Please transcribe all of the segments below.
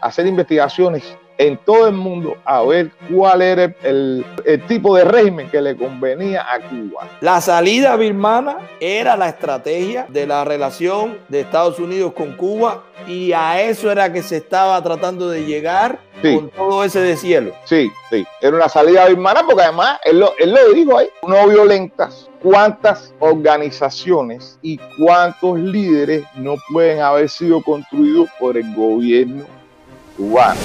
hacer investigaciones en todo el mundo a ver cuál era el, el, tipo de régimen que le convenía a Cuba. La salida birmana era la estrategia de la relación de Estados Unidos con Cuba y a eso era que se estaba tratando de llegar Sí. con todo ese deshielo. Sí, sí, era una salida birmana porque además él lo, él lo dijo ahí, no violentas. ¿Cuántas organizaciones y cuántos líderes no pueden haber sido construidos por el gobierno cubano?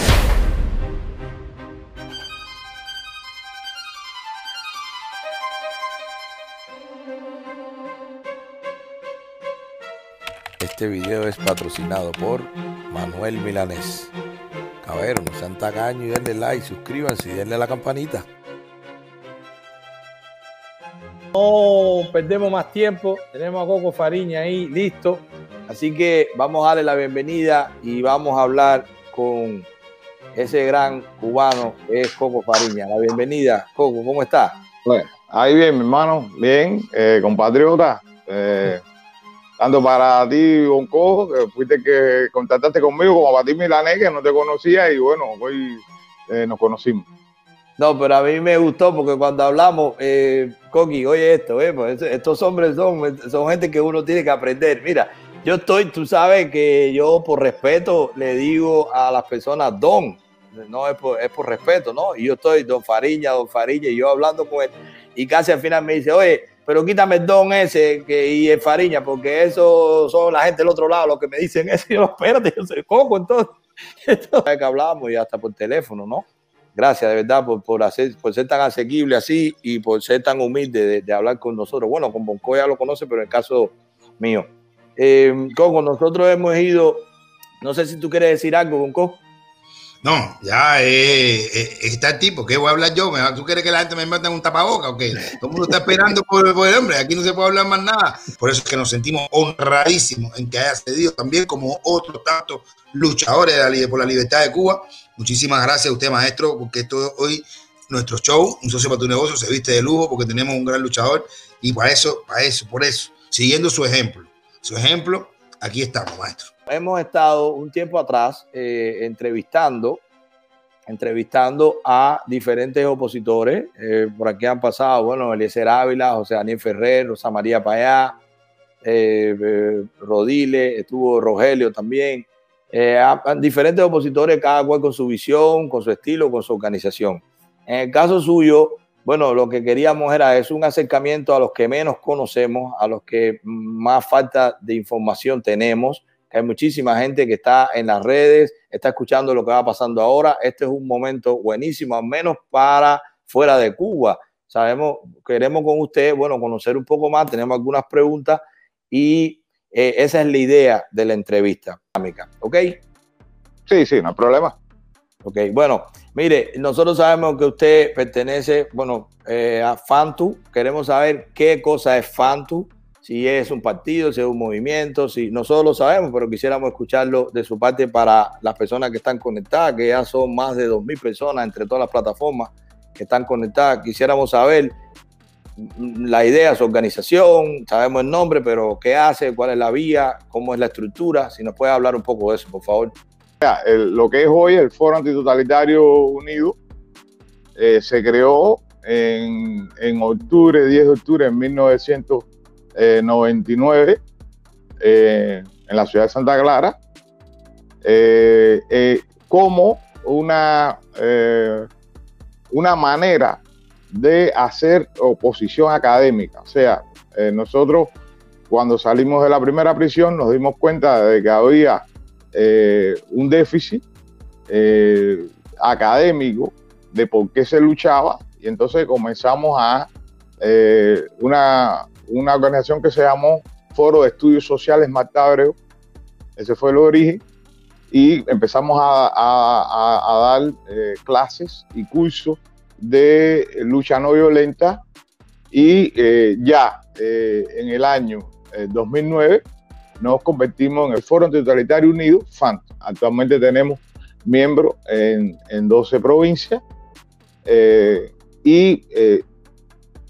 Este video es patrocinado por Manuel Milanés. Cabero, no sean tacaños y denle like, suscríbanse y denle a la campanita. No perdemos más tiempo. Tenemos a Coco Fariña ahí listo. Así que vamos a darle la bienvenida y vamos a hablar con ese gran cubano que es Coco Fariña. La bienvenida. Coco, ¿cómo está? Bueno, ahí bien, mi hermano, bien, eh, compatriota. eh, tanto para ti, Bonco, que fuiste que contactaste conmigo, como para ti, Milanés, que no te conocía y bueno, hoy eh, nos conocimos. No, pero a mí me gustó porque cuando hablamos, eh, Coqui, oye esto, eh, pues, estos hombres son, son gente que uno tiene que aprender. Mira, yo estoy, tú sabes que yo por respeto le digo a las personas don, no es por, es por respeto, ¿no? Y yo estoy don Fariña, don Fariña, y yo hablando con él, y casi al final me dice, oye, pero quítame el don ese que, y el Fariña, porque eso son la gente del otro lado los que me dicen eso. Y yo, espérate, yo soy Coco, entonces. entonces que hablábamos y hasta por teléfono, ¿no? Gracias de verdad por, por, hacer, por ser tan asequible así y por ser tan humilde de, de hablar con nosotros. Bueno, con Bonco ya lo conoce, pero en el caso mío. Eh, Coco, nosotros hemos ido, no sé si tú quieres decir algo, Bonco. No, ya eh, eh, está el tipo, ¿qué voy a hablar yo? ¿Me- ¿Tú quieres que la gente me meta en un tapaboca o qué? Todo el está esperando por, el hombre, aquí no se puede hablar más nada. Por eso es que nos sentimos honradísimos en que haya cedido también como otros tantos luchadores de la por la libertad de Cuba. Muchísimas gracias a usted, maestro, porque esto hoy nuestro show, un socio para tu negocio, se viste de lujo porque tenemos un gran luchador y para eso, para eso, por eso, siguiendo su ejemplo. Su ejemplo, aquí estamos, maestro. Hemos estado un tiempo atrás eh, entrevistando, entrevistando a diferentes opositores. Eh, por aquí han pasado, bueno, Eliezer Ávila, José Daniel Ferrer, Rosa María Payá, eh, eh, estuvo Rogelio también. Diferentes opositores, cada cual con su visión, con su estilo, con su organización. En el caso suyo, bueno, lo que queríamos era es un acercamiento a los que menos conocemos, a los que más falta de información tenemos, hay muchísima gente que está en las redes, está escuchando lo que va pasando ahora. Este es un momento buenísimo, al menos para fuera de Cuba. Sabemos, queremos con usted, bueno, conocer un poco más, tenemos algunas preguntas y eh, esa es la idea de la entrevista. ¿Ok? Sí, sí, no hay problema. Ok, bueno, mire, nosotros sabemos que usted pertenece, bueno, eh, a FANTU. Queremos saber qué cosa es FANTU, si es un partido, si es un movimiento, si nosotros lo sabemos, pero quisiéramos escucharlo de su parte para las personas que están conectadas, que ya son más de 2.000 personas entre todas las plataformas que están conectadas. Quisiéramos saber la idea, su organización, sabemos el nombre, pero qué hace, cuál es la vía, cómo es la estructura. Si nos puede hablar un poco de eso, por favor. Lo que es hoy el Foro Antitotalitario Unido eh, se creó en, en octubre, 10 de octubre de 1999 eh, en la ciudad de Santa Clara eh, eh, como una, una manera de hacer oposición académica. O sea, nosotros cuando salimos de la primera prisión nos dimos cuenta de que había eh, un déficit eh, académico de por qué se luchaba y entonces comenzamos a eh, una, una organización que se llamó Foro de Estudios Sociales Marta Abreu, ese fue el origen, y empezamos a, a- dar clases y cursos de lucha no violenta y ya en el año eh, 2009 nos convertimos en el Foro Antitotalitario Unido, FANT. Actualmente tenemos miembros en, en 12 provincias eh, y eh,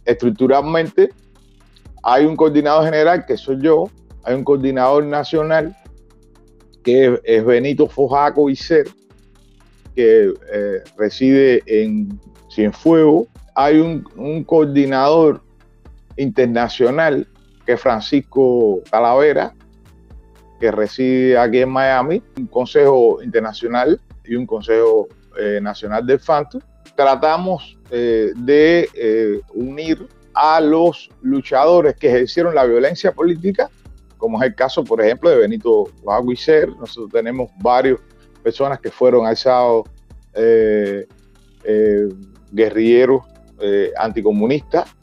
estructuralmente hay un coordinador general que soy yo, hay un coordinador nacional que es, Benito Fojaco Icer, que eh, reside en Cienfuegos. Hay un, un coordinador internacional que es Francisco Talavera, que reside aquí en Miami, un consejo internacional y un consejo eh, nacional del FANTU. Tratamos eh, de eh, unir a los luchadores que ejercieron la violencia política, como es el caso, por ejemplo, de Benito Baguicer. Nosotros tenemos varias personas que fueron alzados guerrilleros anticomunistas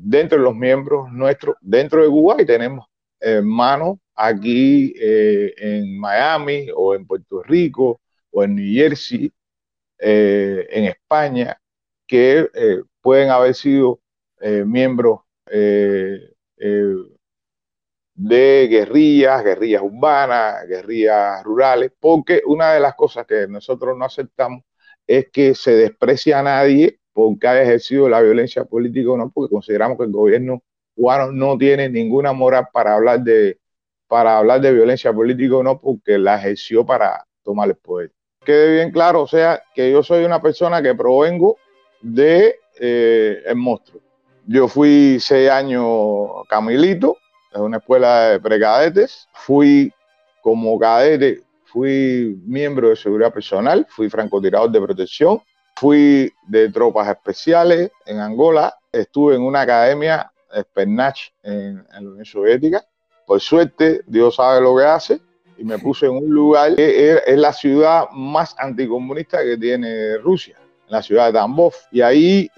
dentro de los miembros nuestros, dentro de Cuba, y tenemos hermanos aquí eh, en Miami o en Puerto Rico o en New Jersey, eh, en España, que eh, pueden haber sido miembros de guerrillas, guerrillas urbanas, guerrillas rurales, porque una de las cosas que nosotros no aceptamos es que se desprecia a nadie porque haya ejercido la violencia política o no, porque consideramos que el gobierno cubano no tiene ninguna moral para hablar de, para hablar de violencia política o no, porque la ejerció para tomar el poder. Quede bien claro, o sea, que yo soy una persona que provengo de eh, el monstruo. Yo fui seis años camilito, en una escuela de precadetes. Fui como cadete, fui miembro de seguridad personal, fui francotirador de protección, fui de tropas especiales en Angola, estuve en una academia, Spernach, en, en la Unión Soviética, por suerte, Dios sabe lo que hace y me puse en un lugar que es la ciudad más anticomunista que tiene Rusia, en la ciudad de Tambov. Y ahí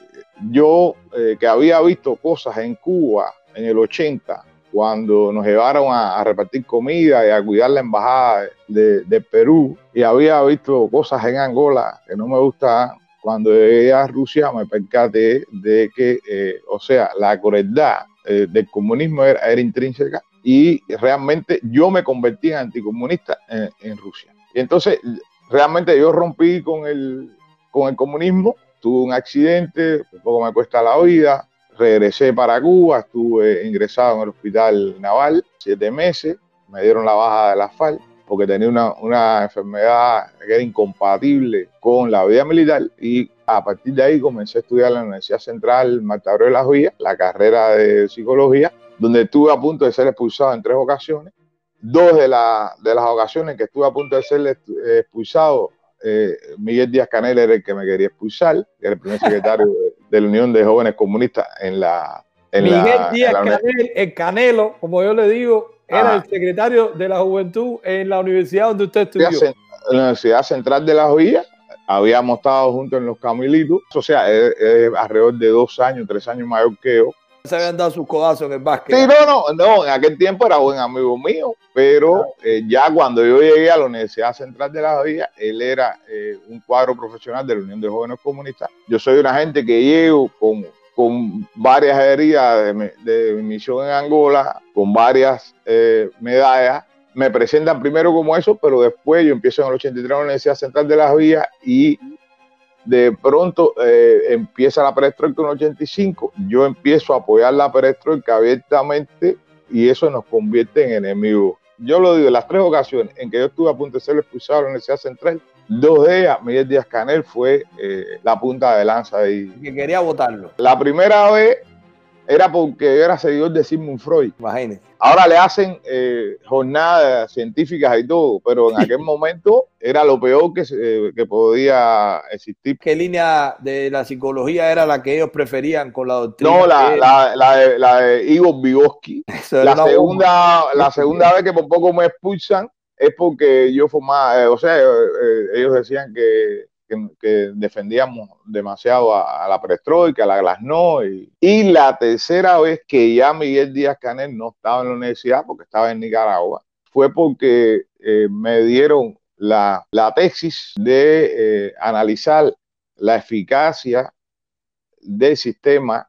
yo, eh, que había visto cosas en Cuba en el 80, cuando nos llevaron a, repartir comida y a cuidar la embajada de, Perú, y había visto cosas en Angola que no me gustaban, cuando llegué a Rusia me percaté de que, eh, o sea, la crueldad eh, del comunismo era, era intrínseca y realmente yo me convertí en anticomunista en, Rusia. Y entonces realmente yo rompí con el, con el comunismo, tuve un accidente, un poco me cuesta la vida, regresé para Cuba, estuve ingresado en el hospital naval siete meses, me dieron la baja de la FAL porque tenía una, una enfermedad que era incompatible con la vida militar y a partir de ahí comencé a estudiar en la Universidad Central Marta de las Vías, la carrera de psicología donde estuve a punto de ser expulsado en tres ocasiones. Dos de, de las ocasiones que estuve a punto de ser eh, expulsado, eh, Miguel Díaz Canel era el que me quería expulsar, era el primer secretario de, la Unión de Jóvenes Comunistas en la... Miguel Díaz Canel, el Canelo, como yo le digo, era el secretario de la Juventud en la universidad donde usted estudió. En la Universidad Central de las Villas, habíamos estado juntos en los Camilitos, o sea, alrededor de dos años, tres años mayor que yo se habían dado sus codazos en el básquet. Sí, no, no, no, en aquel tiempo era buen amigo mío, pero eh, ya cuando yo llegué a la Universidad Central de la Villa, él era eh, un cuadro profesional de la Unión de Jóvenes Comunistas. Yo soy una gente que llego con, con varias heridas de, misión en Angola, con varias eh, medallas. Me presentan primero como eso, pero después yo empiezo en el 83 en la Universidad Central de las Villas y de pronto eh, empieza la perestroika en 85, yo empiezo a apoyar la perestroika abiertamente y eso nos convierte en enemigos. Yo lo digo, las tres ocasiones en que yo estuve a punto de ser expulsado de la Universidad Central, dos de ellas, Miguel Díaz Canel fue eh, la punta de lanza. Y, que quería votarlo. La primera vez era porque era seguidor de Sigmund Freud. Imagínese. Ahora le hacen eh, jornadas científicas y todo, pero en aquel momento era lo peor que, eh, que podía existir. ¿Qué línea de la psicología era la que ellos preferían con la doctrina? No, la, la, la, de, la de, Igor Vygotsky. La segunda, la segunda vez que por poco me expulsan es porque yo formaba, eh, o sea, ellos decían que que, defendíamos demasiado a, la perestroika, a la glasnost. Y, y, la tercera vez que ya Miguel Díaz Canel no estaba en la universidad porque estaba en Nicaragua, fue porque eh, me dieron la, la tesis de eh, analizar la eficacia del sistema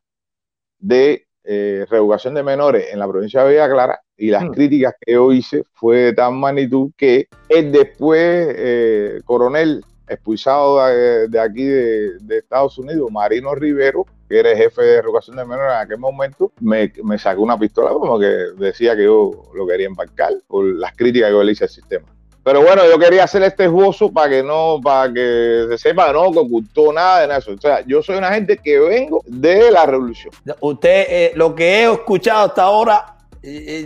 de eh, reeducación de menores en la provincia de Villa Clara y las hmm. críticas que yo hice fue de tal magnitud que el después coronel expulsado de, aquí de, Estados Unidos, Marino Rivero, que era jefe de educación de menores en aquel momento, me, me, sacó una pistola como que decía que yo lo quería embarcar por las críticas que yo le hice al sistema. Pero bueno, yo quería hacer este esbozo para que no, para que se sepa no que ocultó nada de eso. O sea, yo soy una gente que vengo de la revolución. Usted, eh, lo que he escuchado hasta ahora,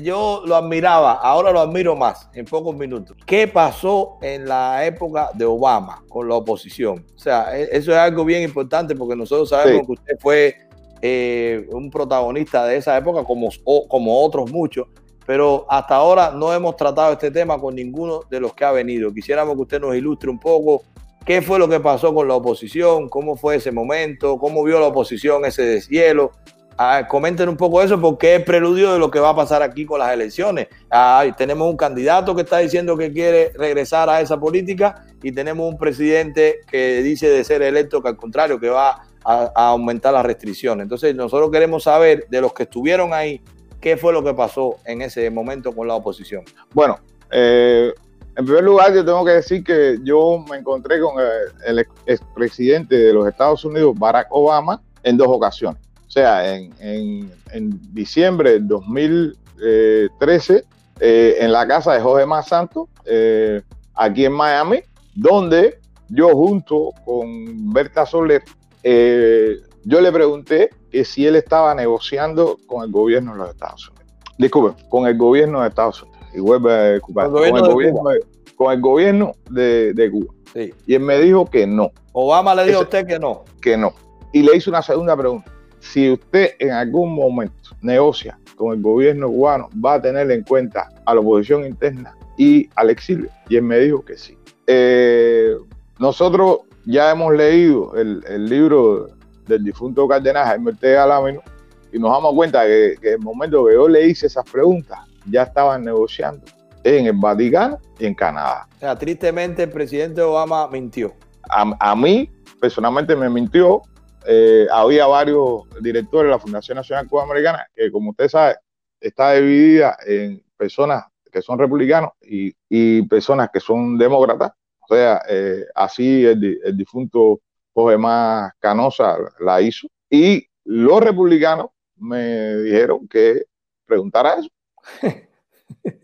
yo lo admiraba, ahora lo admiro más en pocos minutos. ¿Qué pasó en la época de Obama con la oposición? O sea, e, eso es algo bien importante porque nosotros sabemos que usted fue eh, un protagonista de esa época como, como otros muchos pero hasta ahora no hemos tratado este tema con ninguno de los que ha venido. Quisiéramos que usted nos ilustre un poco qué fue lo que pasó con la oposición, cómo fue ese momento, cómo vio la oposición ese deshielo. Comenten un poco eso porque es preludio de lo que va a pasar aquí con las elecciones. Ah, tenemos un candidato que está diciendo que quiere regresar a esa política y tenemos un presidente que dice de ser electo que al contrario, que va a, aumentar las restricciones. Entonces nosotros queremos saber de los que estuvieron ahí, ¿Qué fue lo que pasó en ese momento con la oposición? Bueno, eh, en primer lugar, yo tengo que decir que yo me encontré con el, expresidente de los Estados Unidos, Barack Obama, en dos ocasiones. O sea, en, diciembre del 2013, eh, en la casa de Jorge Más Santos, eh, aquí en Miami, donde yo junto con Berta Soler yo le pregunté que si él estaba negociando con el gobierno de los Estados Unidos. Disculpe, con el gobierno de Estados Unidos. Y vuelve a con, el gobierno, de, con el gobierno de, Cuba. Y él me dijo que no. Obama le dijo a usted que no. Que no. Y le hice una segunda pregunta. Si usted en algún momento negocia con el gobierno cubano, va a tener en cuenta a la oposición interna y al exilio. Y él me dijo que sí. Eh, nosotros ya hemos leído el, el libro del difunto cardenal Jaime Ortega Lámino y nos damos cuenta que, que, el momento que yo le hice esas preguntas ya estaban negociando en el Vaticano y en Canadá. O sea, tristemente el presidente Obama mintió. A, mí, personalmente, me mintió. Eh, había varios directores de la Fundación Nacional Cuba Americana que, como usted sabe, está dividida en personas que son republicanos y, y personas que son demócratas. O sea, eh, así el, el difunto más Canosa la hizo. Y los republicanos me dijeron que preguntara eso.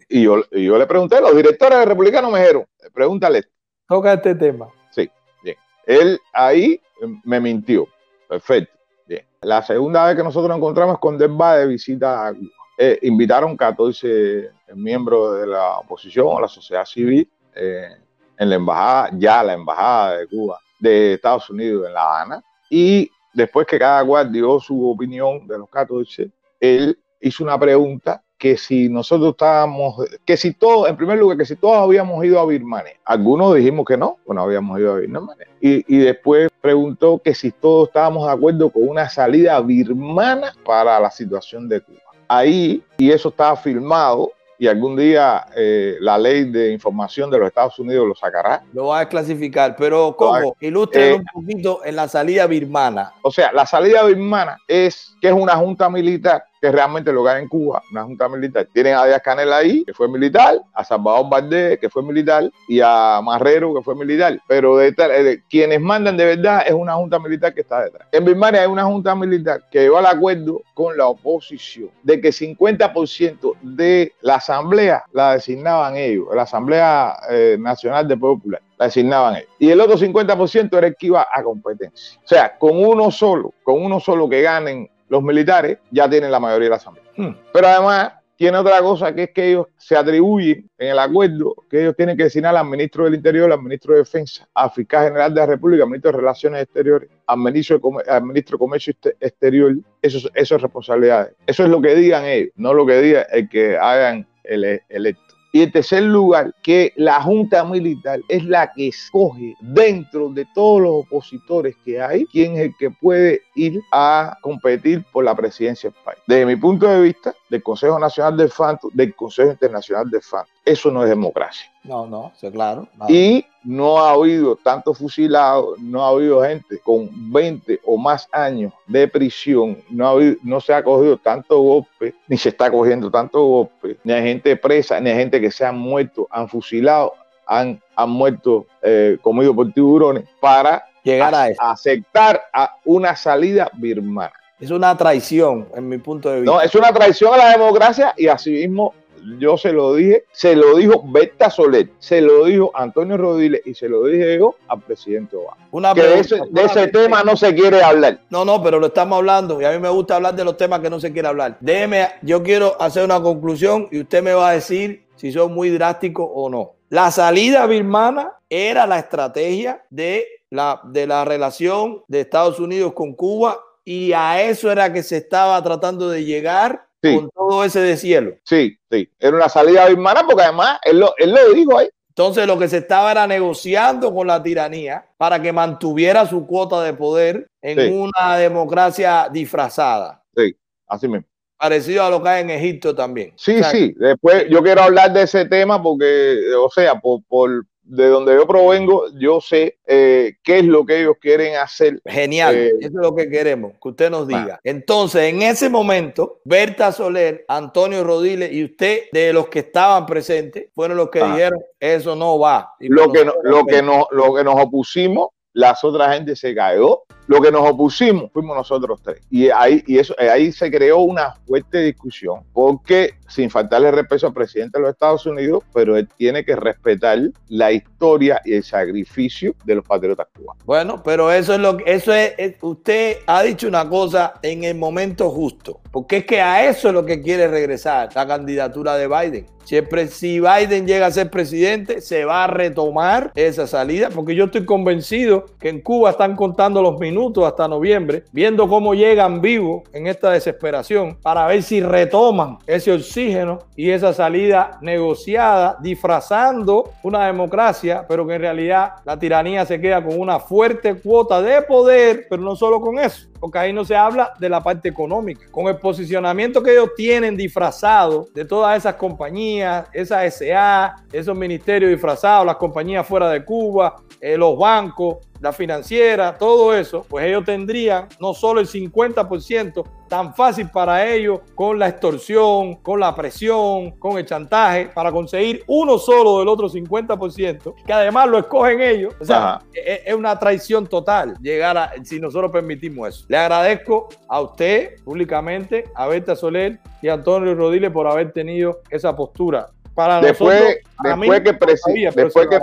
y, yo, yo le pregunté, los directores republicanos me dijeron, pregúntale. Toca este tema. Sí, bien. Él ahí me mintió. Perfecto. Bien. La segunda vez que nosotros nos encontramos con Demba de visita a Cuba, eh, invitaron 14 miembros de la oposición o la sociedad civil eh, en la embajada, ya la embajada de Cuba de Estados Unidos en La Habana. Y después que cada cual dio su opinión de los 14, él hizo una pregunta que si nosotros estábamos, que si todos, en primer lugar, que si todos habíamos ido a Birmania. Algunos dijimos que no, bueno, habíamos ido a Birmania. Y, y después preguntó que si todos estábamos de acuerdo con una salida birmana para la situación de Cuba. Ahí, y eso estaba filmado, y algún día eh, la ley de información de los Estados Unidos lo sacará. Lo va a clasificar, pero ¿cómo? Ilustre eh, un poquito en la salida birmana. O sea, la salida birmana es que es una junta militar que realmente lo que hay en Cuba, una junta militar. Tienen a Díaz Canel ahí, que fue militar, a Salvador Valdés, que fue militar, y a Marrero, que fue militar. Pero de, de, quienes mandan de verdad es una junta militar que está detrás. En Birmania hay una junta militar que llegó al acuerdo con la oposición de que 50% de la asamblea la designaban ellos, la Asamblea eh, Nacional Pueblo Popular la designaban ellos. Y el otro 50% era el que iba a competencia. O sea, con uno solo, con uno solo que ganen los militares ya tienen la mayoría de la Asamblea. Hmm. Pero además tiene otra cosa que es que ellos se atribuyen en el acuerdo que ellos tienen que designar al ministro del Interior, al ministro de Defensa, al fiscal general de la República, al ministro de Relaciones Exteriores, al ministro de, al ministro de Comercio Exterior, eso, eso es responsabilidad. Eso es lo que digan ellos, no lo que diga el que hagan el electo. Y en tercer lugar, que la Junta Militar es la que escoge dentro de todos los opositores que hay quién es el que puede ir a competir por la presidencia del país. Desde mi punto de vista, del Consejo Nacional del FANTO, del Consejo Internacional del FANTO, eso no es democracia. No, no, claro. Y no ha habido tanto fusilado, no ha habido gente con 20 o más años de prisión, no, ha habido, no se ha cogido tanto golpe, ni se está cogiendo tanto golpe, ni hay gente presa, ni hay gente que se han muerto, han fusilado, han, han muerto eh, comido por tiburones para llegar a, aceptar a una salida birmana. Es una traición, en mi punto de vista. No, es una traición a la democracia y asimismo yo se lo dije, se lo dijo Berta Soler, se lo dijo Antonio Rodiles y se lo dije yo al presidente Obama. Una Que de ese, de ese solamente. tema no se quiere hablar. No, no, pero lo estamos hablando y a mí me gusta hablar de los temas que no se quiere hablar. Déjeme, yo quiero hacer una conclusión y usted me va a decir si soy muy drástico o no. La salida birmana era la estrategia de la, de la relación de Estados Unidos con Cuba y a eso era que se estaba tratando de llegar Sí. con todo ese deshielo. Sí, sí. Era una salida birmana porque además él lo, él lo dijo ahí. Entonces lo que se estaba era negociando con la tiranía para que mantuviera su cuota de poder en Sí. una democracia disfrazada. Así mismo. Parecido a lo que hay en Egipto también. Sí, O sea, sí. Después yo quiero hablar de ese tema porque, o sea, por, por de donde yo provengo, yo sé eh, qué es lo que ellos quieren hacer. Genial, Eh, eso es lo que queremos, que usted nos diga. Entonces, en ese momento, Berta Soler, Antonio Rodiles y usted, de los que estaban presentes, fueron los que Ah. dijeron, eso no va. Y Lo que, no- lo, que no, lo que nos opusimos, las otras gente se cayó. Lo que nos opusimos fuimos nosotros tres. Y ahí, y eso, eh, ahí se creó una fuerte discusión, porque sin faltarle respeto al presidente de los Estados Unidos, pero él tiene que respetar la historia y el sacrificio de los patriotas cubanos. Bueno, pero eso es lo que, eso es, usted ha dicho una cosa en el momento justo, porque es que a eso es lo que quiere regresar la candidatura de Biden. Siempre, si Biden llega a ser presidente, se va a retomar esa salida, porque yo estoy convencido que en Cuba están contando los minutos hasta noviembre, viendo cómo llegan vivos en esta desesperación, para ver si retoman ese oxígeno y esa salida negociada, disfrazando una democracia, pero que en realidad la tiranía se queda con una fuerte cuota de poder, pero no solo con eso, porque ahí no se habla de la parte económica, con el posicionamiento que ellos tienen disfrazado de todas esas compañías, esas SA, esos ministerios disfrazados, las compañías fuera de Cuba, eh, los bancos, la financiera, todo eso, pues ellos tendrían no solo el 50% tan fácil para ellos con la extorsión, con la presión, con el chantaje, para conseguir uno solo del otro 50%, que además lo escogen ellos. O sea, Ajá. es, es una traición total llegar a, si nosotros permitimos eso. Le agradezco a usted públicamente, a Berta Soler y a Antonio Rodiles por haber tenido esa postura. Para Después, nosotros, mí, después, que, todavía, después, que.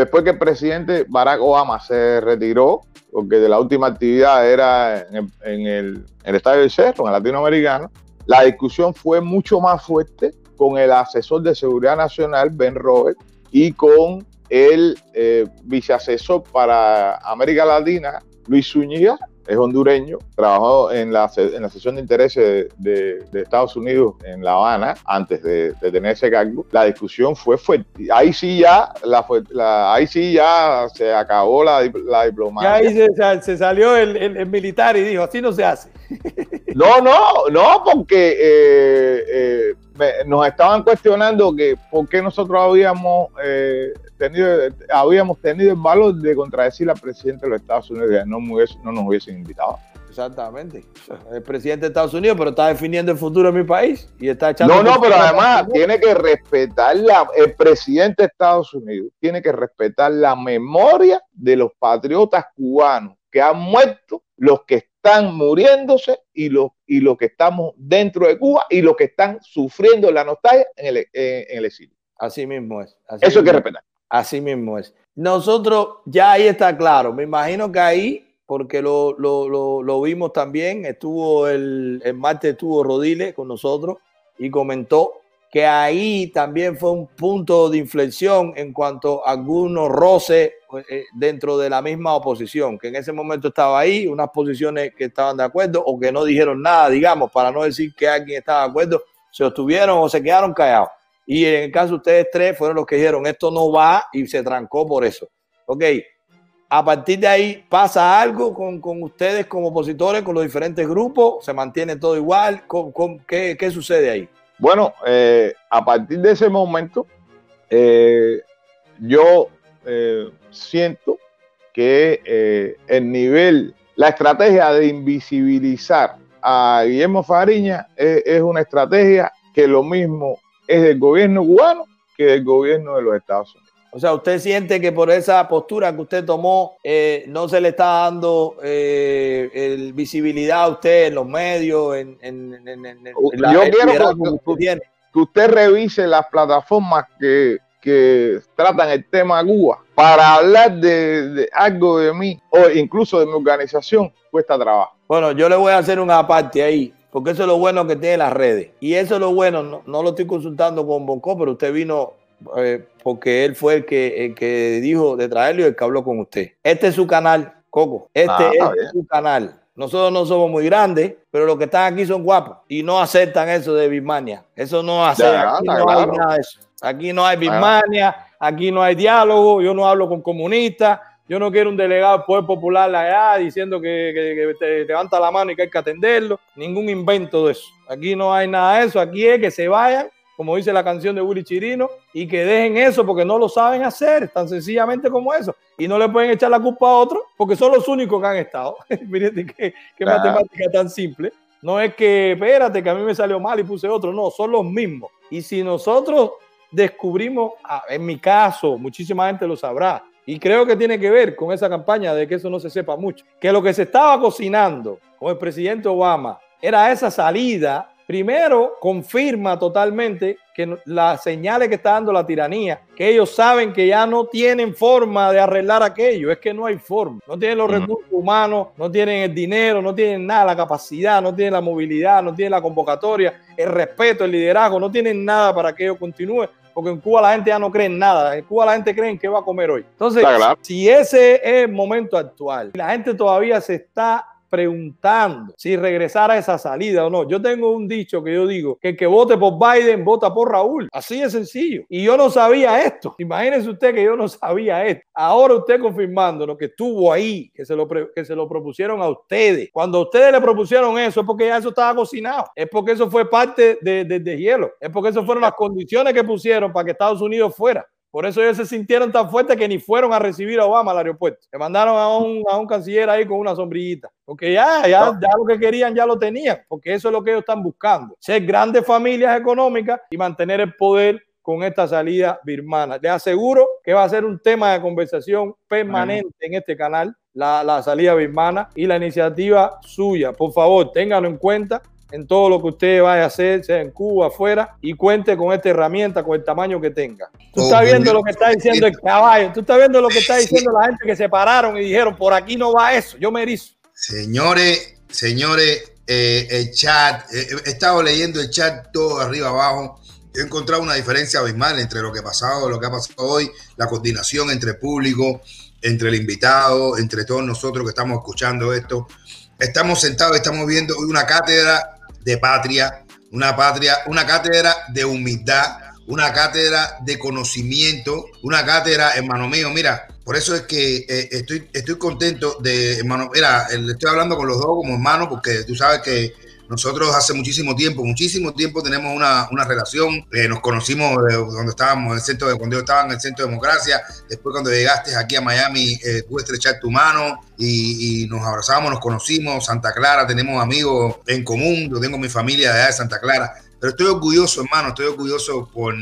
Después que el presidente Barack Obama se retiró, porque de la última actividad era en el, en el, el Estadio del Cerro, en el Latinoamericano, la discusión fue mucho más fuerte con el asesor de seguridad nacional, Ben Roberts, y con el eh, viceasesor para América Latina, Luis Zúñiga, es hondureño, trabajó en la, en la sesión de intereses de, de- de Estados Unidos en La Habana antes de, de tener ese cargo. La discusión fue fuerte. Ahí sí ya, la, la- ahí sí ya se acabó la, la Ya diplomacia. ahí se salió el, el- el militar y dijo, así no se hace. No, no, no, porque eh, eh, me- nos estaban cuestionando que por qué nosotros habíamos eh, tenido, habíamos tenido el valor de contradecir al presidente de los Estados Unidos que no, hubiese- no nos hubiesen invitado. Exactamente. El presidente de Estados Unidos, pero está definiendo el futuro de mi país y está echando. No, no, pero además tiene que respetar la, el presidente de Estados Unidos, tiene que respetar la memoria de los patriotas cubanos que han muerto, los que están muriéndose y los, y los que estamos dentro de Cuba y los que están sufriendo la nostalgia en el, en- en el exilio. Así mismo es. así Eso hay que respetar. Así mismo es. Nosotros, ya ahí está claro. Me imagino que ahí, porque lo, lo- lo- lo vimos también, estuvo el, el martes estuvo Rodile con nosotros y comentó que ahí también fue un punto de inflexión en cuanto a algunos roces eh, dentro de la misma oposición, que en ese momento estaba ahí, unas posiciones que estaban de acuerdo o que no dijeron nada, digamos, para no decir que alguien estaba de acuerdo, se obtuvieron o se quedaron callados. Y en el caso de ustedes tres fueron los que dijeron esto no va y se trancó por eso. Ok, a partir de ahí pasa algo con, con ustedes como opositores, con los diferentes grupos, se mantiene todo igual. ¿Con, con- qué, qué sucede ahí? Bueno, eh, a partir de ese momento, eh, yo eh, siento que eh, el nivel, la estrategia de invisibilizar a Guillermo Fariña es, es una estrategia que lo mismo es del gobierno cubano que del gobierno de los Estados Unidos. O sea, ¿usted siente que por esa postura que usted tomó eh, no se le está dando eh, el visibilidad a usted en los medios, en, en- en- en- la- yo quiero- que usted revise las plataformas que, que tratan el tema Cuba para hablar de, de algo de mí o incluso de mi organización cuesta trabajo. Bueno, yo le voy a hacer una parte ahí, porque eso es lo bueno que tiene las redes. Y eso es lo bueno, no, no lo estoy consultando con Bonco, pero usted vino eh, porque él fue el que, el que dijo de traerlo y el que habló con usted. Este es su canal, Coco. Este Ah, es bien. su canal. Nosotros no somos muy grandes, pero los que están aquí son guapos y no aceptan eso de Birmania. Eso no. Ya, Aquí no hay nada de eso. Aquí no hay Birmania, aquí no hay diálogo. Yo no hablo con comunistas. Yo no quiero un delegado del Poder Popular allá diciendo que, que- que te levanta la mano y que hay que atenderlo. Ningún invento de eso. Aquí no hay nada de eso. Aquí es que se vayan, como dice la canción de Willy Chirino, y que dejen eso porque no lo saben hacer, tan sencillamente como eso. Y no le pueden echar la culpa a otros porque son los únicos que han estado. Miren qué, qué matemática tan simple. No es que, espérate, que a mí me salió mal y puse otro. No, son los mismos. Y si nosotros descubrimos, ah, en mi caso, muchísima gente lo sabrá, y creo que tiene que ver con esa campaña de que eso no se sepa mucho, que lo que se estaba cocinando con el presidente Obama era esa salida, primero confirma totalmente que las señales que está dando la tiranía, que ellos saben que ya no tienen forma de arreglar aquello, es que no hay forma, no tienen los recursos humanos, no tienen el dinero, no tienen nada, la capacidad, no tienen la movilidad, no tienen la convocatoria, el respeto, el liderazgo, no tienen nada para que ello continúe. Porque en Cuba la gente ya no cree en nada. En Cuba la gente cree en qué va a comer hoy. Entonces, claro. si ese es el momento actual, la gente todavía se está preguntando si regresar a esa salida o no. Yo tengo un dicho que yo digo, que el que vote por Biden, vota por Raúl. Así de sencillo. Y yo no sabía esto. Imagínense usted que yo no sabía esto. Ahora usted confirmándonos que estuvo ahí, que se lo, que se lo propusieron a ustedes. Cuando ustedes le propusieron eso, es porque ya eso estaba cocinado. Es porque eso fue parte de, de- de hielo. Es porque eso fueron las condiciones que pusieron para que Estados Unidos fuera. Por eso ellos se sintieron tan fuertes que ni fueron a recibir a Obama al aeropuerto. Le mandaron a un, a un canciller ahí con una sombrillita. Porque ya, ya, ya lo que querían ya lo tenían. Porque eso es lo que ellos están buscando. Ser grandes familias económicas y mantener el poder con esta salida birmana. Les aseguro que va a ser un tema de conversación permanente en este canal, la, la salida birmana y la iniciativa suya. Por favor, ténganlo en cuenta en todo lo que usted vaya a hacer, sea en Cuba, afuera, y cuente con esta herramienta, con el tamaño que tenga. Tú Oh, estás viendo lo que está diciendo el caballo, tú estás viendo lo que está diciendo la gente que se pararon y dijeron, por aquí no va eso, yo me erizo. Señores, señores, eh, el chat, eh, he estado leyendo el chat todo arriba abajo. He encontrado una diferencia abismal entre lo que ha pasado, lo que ha pasado hoy, la coordinación entre el público, entre el invitado, entre todos nosotros que estamos escuchando esto. Estamos sentados, estamos viendo hoy una cátedra de patria, una patria, una cátedra de humildad, una cátedra de conocimiento, una cátedra, hermano mío, mira, por eso es que eh, estoy, estoy contento de, hermano, mira, estoy hablando con los dos como hermanos, porque tú sabes que nosotros hace muchísimo tiempo, muchísimo tiempo tenemos una, una relación, eh, nos conocimos eh, cuando estábamos en el centro de, cuando yo estaba en el centro de democracia, después cuando llegaste aquí a Miami, eh, pude estrechar tu mano y, y nos abrazamos, nos conocimos, Santa Clara, tenemos amigos en común, yo tengo mi familia de allá de Santa Clara, pero estoy orgulloso, hermano, estoy orgulloso por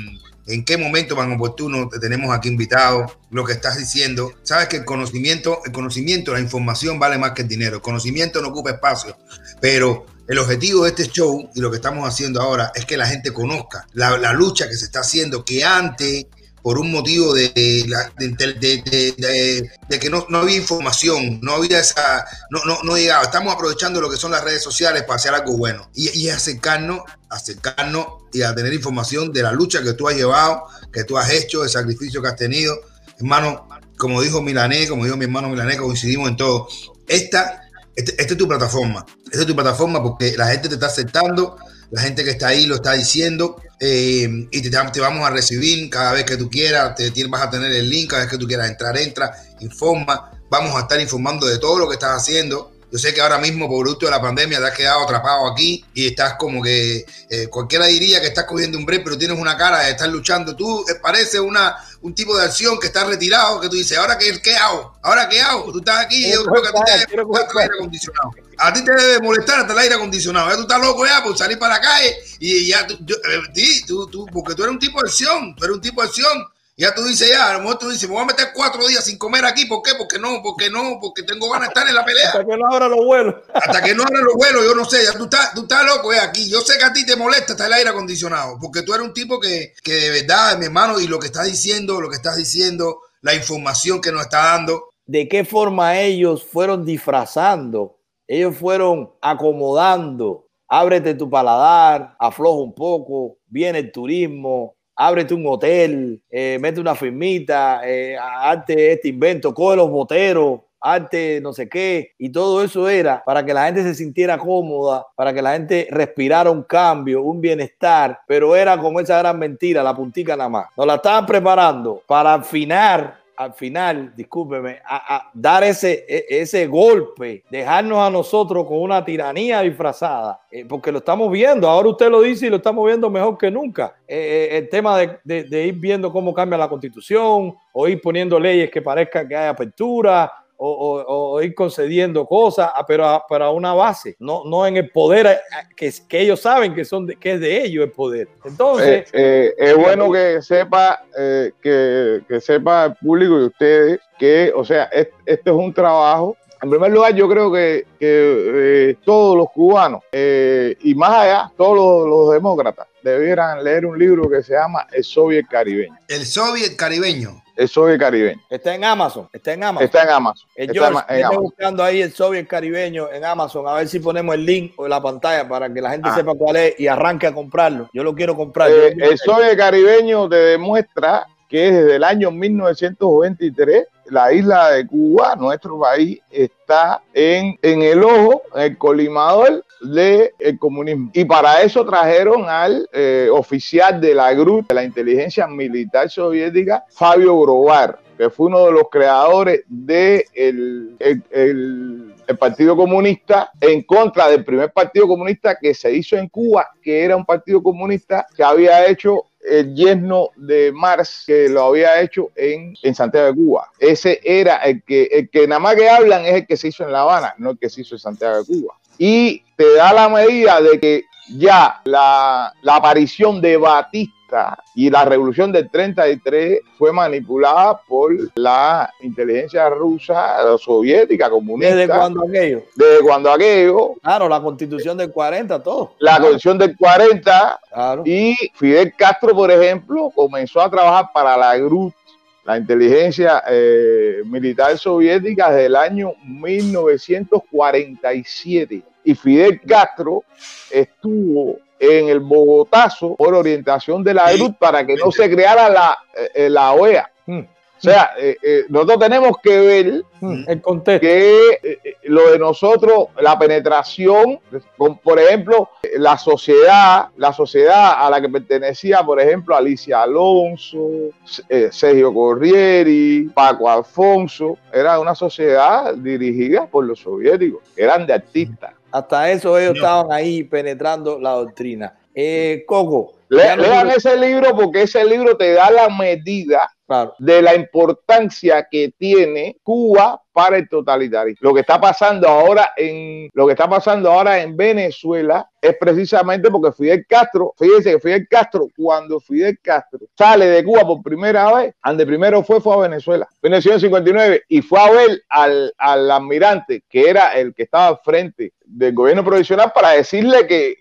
en qué momento tan oportuno te tenemos aquí invitado, lo que estás diciendo. Sabes que el conocimiento, el conocimiento, la información vale más que el dinero. El conocimiento no ocupa espacio, pero el objetivo de este show y lo que estamos haciendo ahora es que la gente conozca la, la lucha que se está haciendo, que antes, por un motivo de, de, de- de que no, no había información, no había esa, no, no, no llegaba. Estamos aprovechando lo que son las redes sociales para hacer algo bueno y, y acercarnos, acercarnos y a tener información de la lucha que tú has llevado, que tú has hecho, el sacrificio que has tenido. Hermano, como dijo Milané, como dijo mi hermano Milané, coincidimos en todo. Esta, este- esta es tu plataforma. Esta es tu plataforma porque la gente te está aceptando, la gente que está ahí lo está diciendo eh, y te, te vamos a recibir cada vez que tú quieras. Te, vas a tener el link cada vez que tú quieras entrar, entra, informa. Vamos a estar informando de todo lo que estás haciendo. Yo sé que ahora mismo, por producto de la pandemia, te has quedado atrapado aquí y estás como que eh, cualquiera diría que estás cogiendo un break, pero tienes una cara de estar luchando. Tú eh, pareces una, un tipo de acción que está retirado, que tú dices, ¿ahora qué, qué hago? ¿Ahora qué hago? Tú estás aquí y yo creo que a ti te debe molestar el aire acondicionado. A ti te debe molestar hasta el aire acondicionado. Ya tú estás loco ya por salir para la calle y ya tú, yo- eh, tú, tú, porque tú eres un tipo de acción, tú eres un tipo de acción Ya tú dices, ya, a lo mejor tú dices, me voy a meter cuatro días sin comer aquí. ¿Por qué? Porque no, porque no, porque tengo ganas de estar en la pelea. Hasta que no abra los vuelos. Hasta que no abran los vuelos, yo no sé, ya tú estás, tú estás loco eh, aquí. Yo sé que a ti te molesta estar el aire acondicionado, porque tú eres un tipo que, que de verdad, mi hermano, y lo que estás diciendo, lo que estás diciendo, la información que nos está dando. ¿De qué forma ellos fueron disfrazando? Ellos fueron acomodando. Ábrete tu paladar, afloja un poco, viene el turismo, ábrete un hotel, eh, mete una firmita, eh, hazte este invento, coge los boteros, arte, no sé qué, y todo eso era para que la gente se sintiera cómoda, para que la gente respirara un cambio, un bienestar, pero era como esa gran mentira, la puntica nada más. Nos la estaban preparando para afinar al final, discúlpeme, a, a dar ese, e- ese golpe, dejarnos a nosotros con una tiranía disfrazada, eh, porque lo estamos viendo, ahora usted lo dice y lo estamos viendo mejor que nunca. Eh, eh, el tema de, de- de ir viendo cómo cambia la constitución, o ir poniendo leyes que parezca que hay apertura, o, o- o ir concediendo cosas, ah, pero a, pero a una base, no, no en el poder eh, que, que ellos saben que, son de- que es de ellos el poder. Entonces, Eh, eh, es bueno que sepa, eh, que, que sepa el público y ustedes que, o sea, es- este es un trabajo. En primer lugar, yo creo que, que, eh, todos los cubanos eh, y más allá, todos los, los demócratas debieran leer un libro que se llama El Soviet Caribeño. El soviet caribeño. El Soviet Caribeño. está en Amazon, está en Amazon. Está en Amazon. Eh, Está George, en vete Amazon. buscando ahí el Soviet caribeño en Amazon, a ver si ponemos el link o la pantalla para que la gente Ah. sepa cuál es y arranque a comprarlo. Yo lo quiero comprar. Eh, el Soviet Caribeño te demuestra que desde el año 1923 la isla de Cuba, nuestro país, está en, en el ojo, en el colimador del comunismo. Y para eso trajeron al eh, oficial de la GRU, de la inteligencia militar soviética, Fabio Grovar, que fue uno de los creadores del de el, el- el Partido Comunista en contra del primer Partido Comunista que se hizo en Cuba, que era un Partido Comunista que había hecho el yerno de Marx, que lo había hecho en, en Santiago de Cuba. Ese era el que, el que nada más que hablan es el que se hizo en La Habana, no el que se hizo en Santiago de Cuba. Y te da la medida de que ya la, la aparición de Batista y la revolución del 33 fue manipulada por la inteligencia rusa, soviética, comunista. ¿Desde cuando aquello? Desde cuando aquello, Claro, la constitución del 40, todo. la constitución del 40 Claro. y Fidel Castro, por ejemplo, comenzó a trabajar para la GRUT, la inteligencia eh, militar soviética, desde el año 1947. Y Fidel Castro estuvo en el Bogotazo por orientación de la Sí. GRUT para que no se creara la, eh, la OEA. Mm, O sea, eh, eh, nosotros tenemos que ver mm, El contexto. que eh, eh, lo de nosotros, la penetración, con, por ejemplo, eh, la sociedad, la sociedad a la que pertenecía, por ejemplo, Alicia Alonso, eh, Sergio Corrieri, Paco Alfonso, era una sociedad dirigida por los soviéticos, eran de artistas. Hasta eso ellos No. estaban ahí penetrando la doctrina. Eh, Coco. Le- no lean ese libro porque ese libro te da la medida De la importancia que tiene Cuba para el totalitarismo. Lo que está pasando ahora en lo que está pasando ahora en Venezuela es precisamente porque Fidel Castro, fíjense que Fidel Castro cuando Fidel Castro sale de Cuba por primera vez, donde primero fue fue a Venezuela, 1959 y fue a ver al, al almirante que era el que estaba al frente del gobierno provisional para decirle que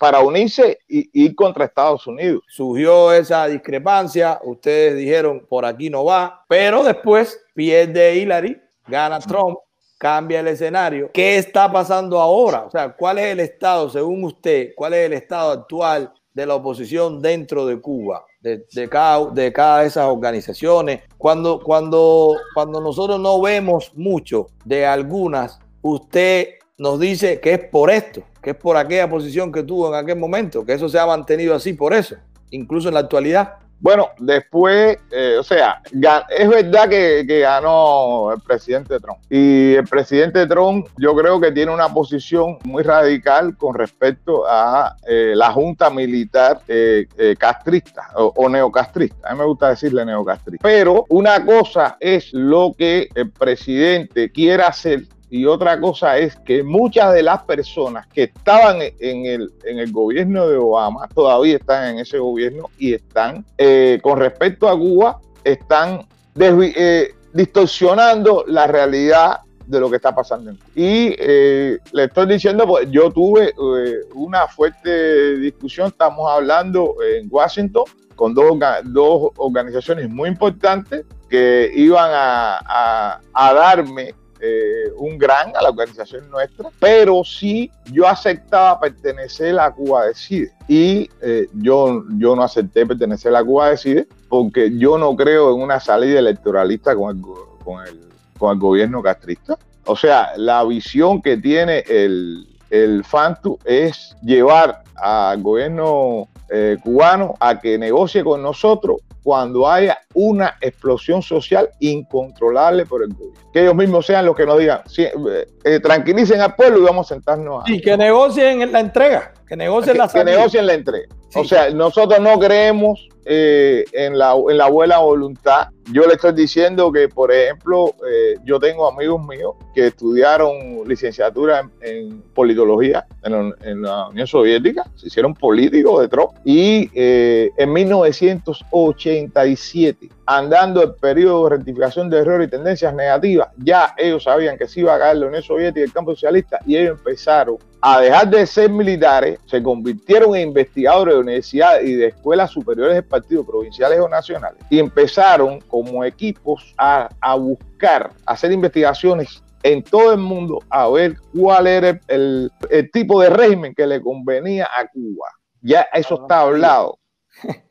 para unirse y ir contra Estados Unidos. surgió esa discrepancia, ustedes dijeron por aquí no va, pero después pierde Hillary, gana Trump, cambia el escenario. ¿Qué está pasando ahora? O sea, ¿cuál es el estado, según usted, cuál es el estado actual de la oposición dentro de Cuba? De, cada, de cada de esas organizaciones. Cuando, cuando, cuando nosotros no vemos mucho de algunas, usted nos dice que es por esto, que es por aquella posición que tuvo en aquel momento, que eso se ha mantenido así por eso, incluso en la actualidad. Bueno, después, eh, o sea, es verdad que, ganó el presidente Trump. Y el presidente Trump yo creo que tiene una posición muy radical con respecto a eh, la junta militar eh, castrista o, o neocastrista. A mí me gusta decirle neocastrista. Pero una cosa es lo que el presidente quiera hacer y otra cosa es que muchas de las personas que estaban en el, en el gobierno de Obama todavía están en ese gobierno y están eh, con respecto a Cuba están eh, distorsionando la realidad de lo que está pasando. Y eh, le estoy diciendo, pues yo tuve eh, una fuerte discusión, estamos hablando en Washington con dos, dos organizaciones muy importantes que iban a, a, darme eh, un gran a la organización nuestra, pero sí yo aceptaba pertenecer a Cuba Decide. Y yo, yo no acepté pertenecer a Cuba Decide porque yo no creo en una salida electoralista con el, con el con el gobierno castrista. O sea, la visión que tiene el, el FANTU es llevar al gobierno eh, cubano a que negocie con nosotros cuando haya una explosión social incontrolable por el gobierno. Que ellos mismos sean los que nos digan, eh, eh, tranquilicen al pueblo y vamos a sentarnos a... Y que negocien en la entrega, que negocien la Que negocien la entrega. O sea, nosotros no creemos eh, en, la, en la buena voluntad. Yo le estoy diciendo que, por ejemplo, eh, yo tengo amigos míos que estudiaron licenciatura en, politología en, la Unión Soviética, se hicieron políticos de Trump, y eh, en 1987, andando el periodo de rectificación de errores y tendencias negativas, ya ellos sabían que se iba a caer la Unión Soviética y el campo socialista, y ellos empezaron a dejar de ser militares, se convirtieron en investigadores de universidades y de escuelas superiores de partidos provinciales o nacionales y empezaron como equipos a, buscar, a hacer investigaciones en todo el mundo a ver cuál era el, tipo de régimen que le convenía a Cuba. Ya eso está hablado.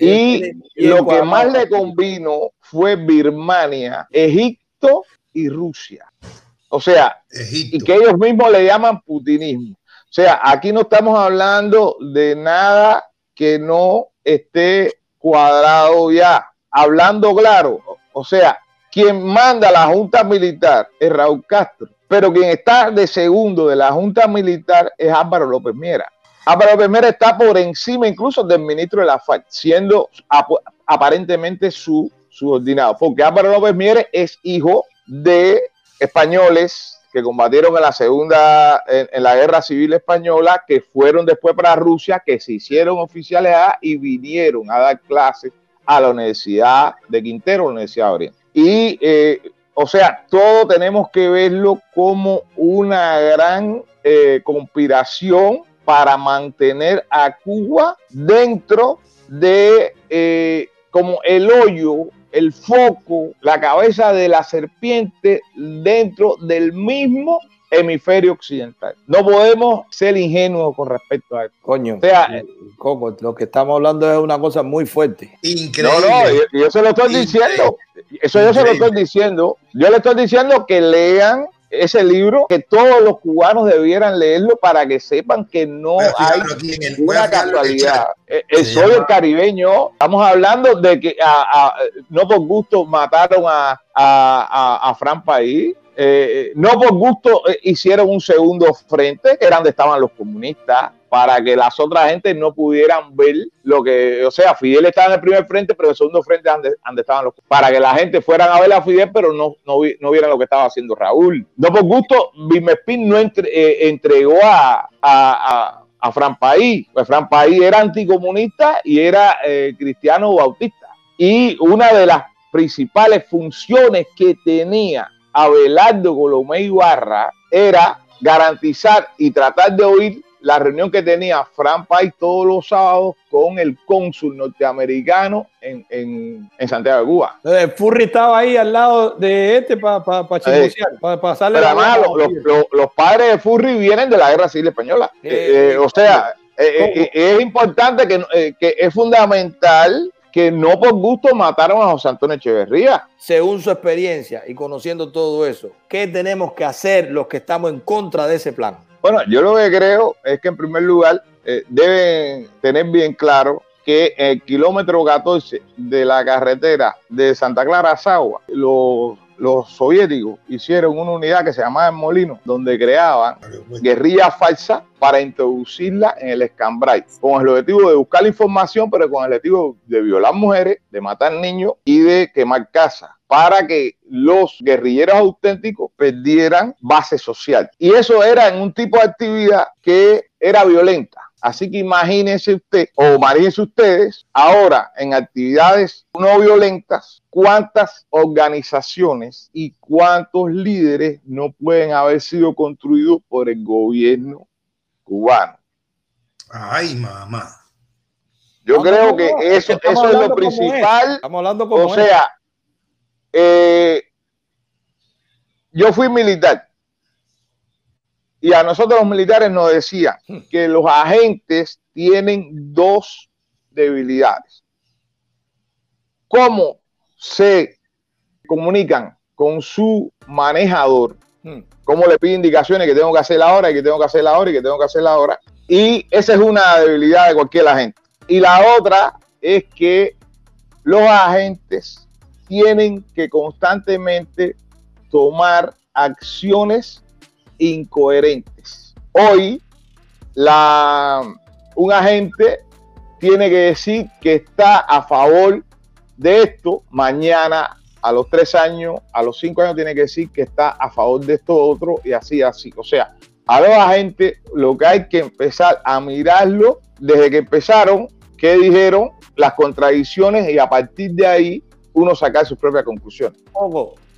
Y lo que más le convino fue Birmania, Egipto y Rusia. O sea, y que ellos mismos le llaman putinismo. O sea, aquí no estamos hablando de nada que no esté cuadrado ya. Hablando claro, o sea, quien manda la Junta Militar es Raúl Castro, pero quien está de segundo de la Junta Militar es Álvaro López Miera. Álvaro López Miera está por encima incluso del ministro de la FARC, siendo aparentemente su subordinado, porque Álvaro López es hijo de españoles que combatieron en la segunda, en, la guerra civil española, que fueron después para Rusia, que se hicieron oficiales y vinieron a dar clases a la Universidad de Quintero, la Universidad de Oriente. Y, eh, o sea, todo tenemos que verlo como una gran eh, conspiración para mantener a Cuba dentro de eh, como el hoyo el foco, la cabeza de la serpiente dentro del mismo hemisferio occidental. No podemos ser ingenuos con respecto a esto. Coño, o sea, Coco, lo que estamos hablando es una cosa muy fuerte. Increíble. No, no, yo, yo se lo estoy diciendo. Eso yo se lo estoy diciendo. Yo le estoy diciendo que lean ese libro que todos los cubanos debieran leerlo para que sepan que no hay una casualidad. Eh, eh, soy el caribeño, estamos hablando de que no por gusto mataron a, a, a Fran País, eh, no por gusto hicieron un segundo frente, que era donde estaban los comunistas, para que las otras gentes no pudieran ver lo que, o sea, Fidel estaba en el primer frente, pero en el segundo frente donde, estaban los, para que la gente fueran a ver a Fidel, pero no, no, no vieran lo que estaba haciendo Raúl. No por gusto, Bimespín no eh, entregó a, a, a, Fran País, pues Fran País era anticomunista y era eh, cristiano bautista. Y una de las principales funciones que tenía Abelardo Colomé Ibarra era garantizar y tratar de oír la reunión que tenía Fran Pais todos los sábados con el cónsul norteamericano en, en, Santiago de Cuba. Entonces, Furry estaba ahí al lado de este para pa, pa para pasarle Pero además, los, padres de Furry vienen de la Guerra Civil Española. Eh, eh, o sea, eh, es importante que, que es fundamental que no por gusto mataron a José Antonio Echeverría. Según su experiencia y conociendo todo eso, ¿qué tenemos que hacer los que estamos en contra de ese plan? Bueno, yo lo que creo es que en primer lugar eh, deben tener bien claro que el kilómetro 14 de la carretera de Santa Clara a Sagua, los, los soviéticos hicieron una unidad que se llamaba El Molino, donde creaban guerrillas falsas para introducirla en el escambray, con el objetivo de buscar información, pero con el objetivo de violar mujeres, de matar niños y de quemar casas para que los guerrilleros auténticos perdieran base social. Y eso era en un tipo de actividad que era violenta. Así que imagínense usted, o imagínense ustedes, ahora en actividades no violentas, cuántas organizaciones y cuántos líderes no pueden haber sido construidos por el gobierno cubano. Ay, mamá. Yo creo que eso, eso es lo principal. Estamos hablando como o sea, eh, yo fui militar y a nosotros los militares nos decían que los agentes tienen dos debilidades. ¿Cómo se comunican con su manejador? Hmm. ¿Cómo le pide indicaciones que tengo que hacer ahora y que tengo que hacer ahora y que tengo que hacer ahora? Y esa es una debilidad de cualquier agente. Y la otra es que los agentes tienen que constantemente tomar acciones incoherentes. Hoy, la, un agente tiene que decir que está a favor de esto, mañana a los tres años, a los cinco años tiene que decir que está a favor de esto otro y así, así. O sea, a los agentes lo que hay que empezar a mirarlo desde que empezaron, qué dijeron, las contradicciones y a partir de ahí uno sacar sus propias conclusiones.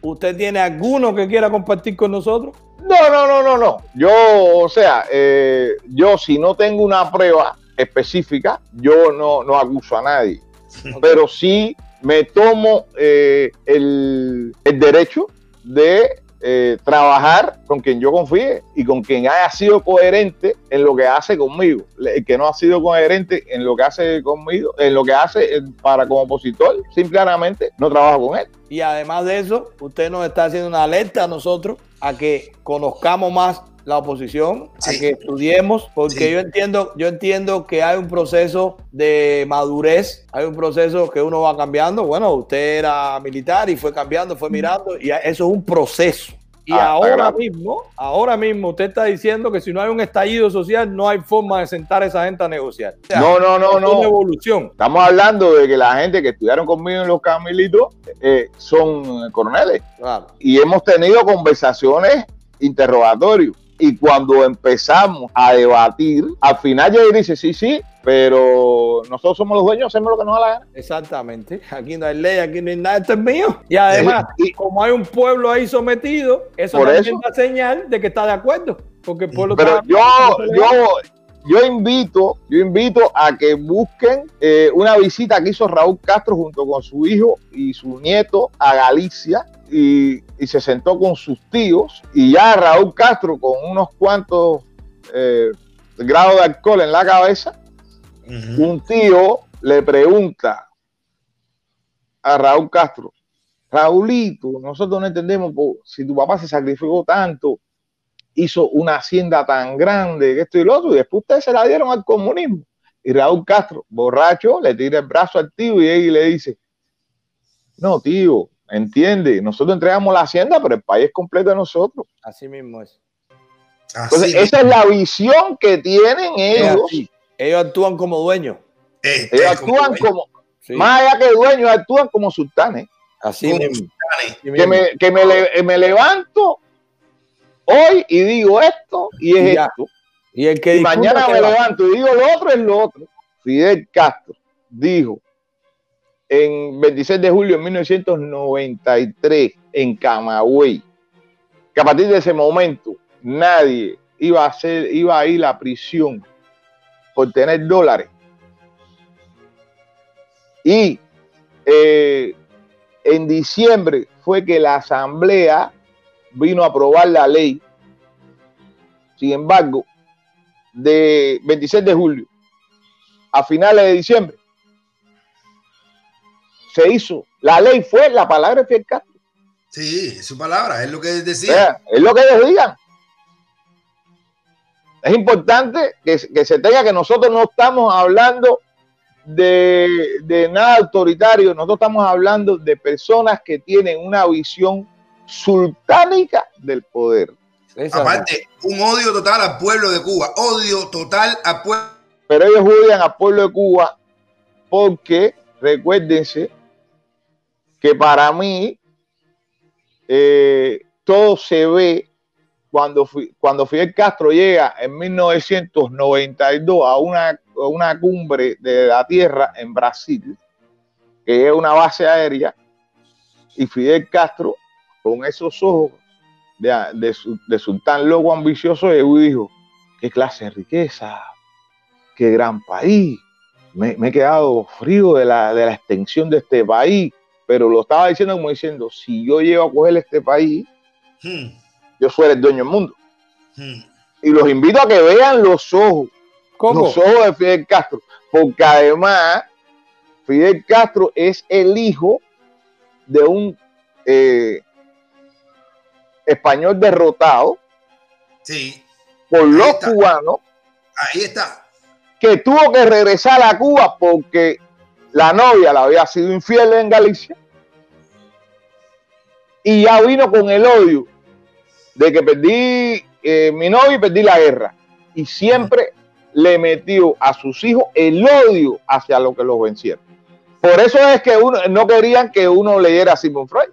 ¿Usted tiene alguno que quiera compartir con nosotros? No, no, no, no, no. Yo, o sea, eh, yo si no tengo una prueba específica, yo no, no acuso a nadie. Pero sí me tomo eh, el, el derecho de eh, trabajar con quien yo confíe y con quien haya sido coherente en lo que hace conmigo. El que no ha sido coherente en lo que hace conmigo, en lo que hace eh, para como opositor, simplemente no trabajo con él. Y además de eso, usted nos está haciendo una alerta a nosotros a que conozcamos más la oposición, Sí. a que estudiemos, porque Sí. yo entiendo, yo entiendo que hay un proceso de madurez, hay un proceso que uno va cambiando. Bueno, usted era militar y fue cambiando, fue mirando, y eso es un proceso. Y Ah, ahora mismo, ahora mismo usted está diciendo que si no hay un estallido social, no hay forma de sentar a esa gente a negociar. O sea, No, no, no, es una no. evolución. Estamos hablando de que la gente que estudiaron conmigo en los camilitos eh, son coroneles. Claro. y hemos tenido conversaciones, interrogatorios. Y cuando empezamos a debatir, al final yo dice, sí, sí, pero nosotros somos los dueños, hacemos lo que nos da la gana. Exactamente. Aquí no hay ley, aquí no hay nada, esto es mío. Y además, Y- como hay un pueblo ahí sometido, eso Por también eso. da señal de que está de acuerdo. Porque el pueblo Pero está- yo, yo, yo invito, yo invito a que busquen eh, una visita que hizo Raúl Castro junto con su hijo y su nieto a Galicia y, y se sentó con sus tíos. Y ya Raúl Castro con unos cuantos eh, grados de alcohol en la cabeza un tío le pregunta a Raúl Castro, Raulito, nosotros no entendemos po, si tu papá se sacrificó tanto, hizo una hacienda tan grande, que esto y lo otro, y después ustedes se la dieron al comunismo. Y Raúl Castro, borracho, le tira el brazo al tío y él le dice, no, tío, entiende, nosotros entregamos la hacienda, pero el país es completo de nosotros. Así mismo es. Entonces, Así, esa es la visión que tienen ellos. Ellos actúan como dueños. eh, Ellos eh, actúan como, Sí, más allá que dueños, actúan como sultanes. así como mismo. sultanes. que me, que me, le- me levanto hoy y digo esto y es Y esto. Y el que Y mañana me va. levanto y digo lo otro es lo otro. Fidel Castro dijo en 26 de julio de 1993 en Camagüey que a partir de ese momento nadie iba a ser, iba a ir a prisión por tener dólares. Y eh, en diciembre fue que la asamblea vino a aprobar la ley. Sin embargo, de 26 de julio a finales de diciembre se hizo. La ley fue la palabra de Fidel Castro. Sí, es su palabra, es lo que O decía. sea, es lo que ellos digan. Es importante que, que se tenga que nosotros no estamos hablando de, de nada autoritario, nosotros estamos hablando de personas que tienen una visión sultánica del poder. Aparte, un odio total al pueblo de Cuba, odio total al pueblo. Pero ellos odian al pueblo de Cuba porque, recuérdense, que para mí eh, todo se ve cuando, cuando Fidel Castro llega en 1992 a una, a una cumbre de la Tierra en Brasil, que es una base aérea, y Fidel Castro, con esos ojos de, de, de sultán loco ambicioso, dijo, qué clase de riqueza, qué gran país. Me, me he quedado frío de la, de la, extensión de este país, pero lo estaba diciendo como diciendo, si yo llego a coger este país, hmm. yo soy el dueño del mundo. Hmm. Y los invito a que vean los ojos, ¿Cómo? los ojos de Fidel Castro, porque además Fidel Castro es el hijo de un eh, español derrotado sí. por los cubanos. Ahí está. Que tuvo que regresar a Cuba porque la novia la había sido infiel en Galicia. Y ya vino con el odio de que perdí eh, mi novia y perdí la guerra. Y siempre le metió a sus hijos el odio hacia lo que los vencieron. Por eso es que uno, no querían que uno leyera a Simon Freud.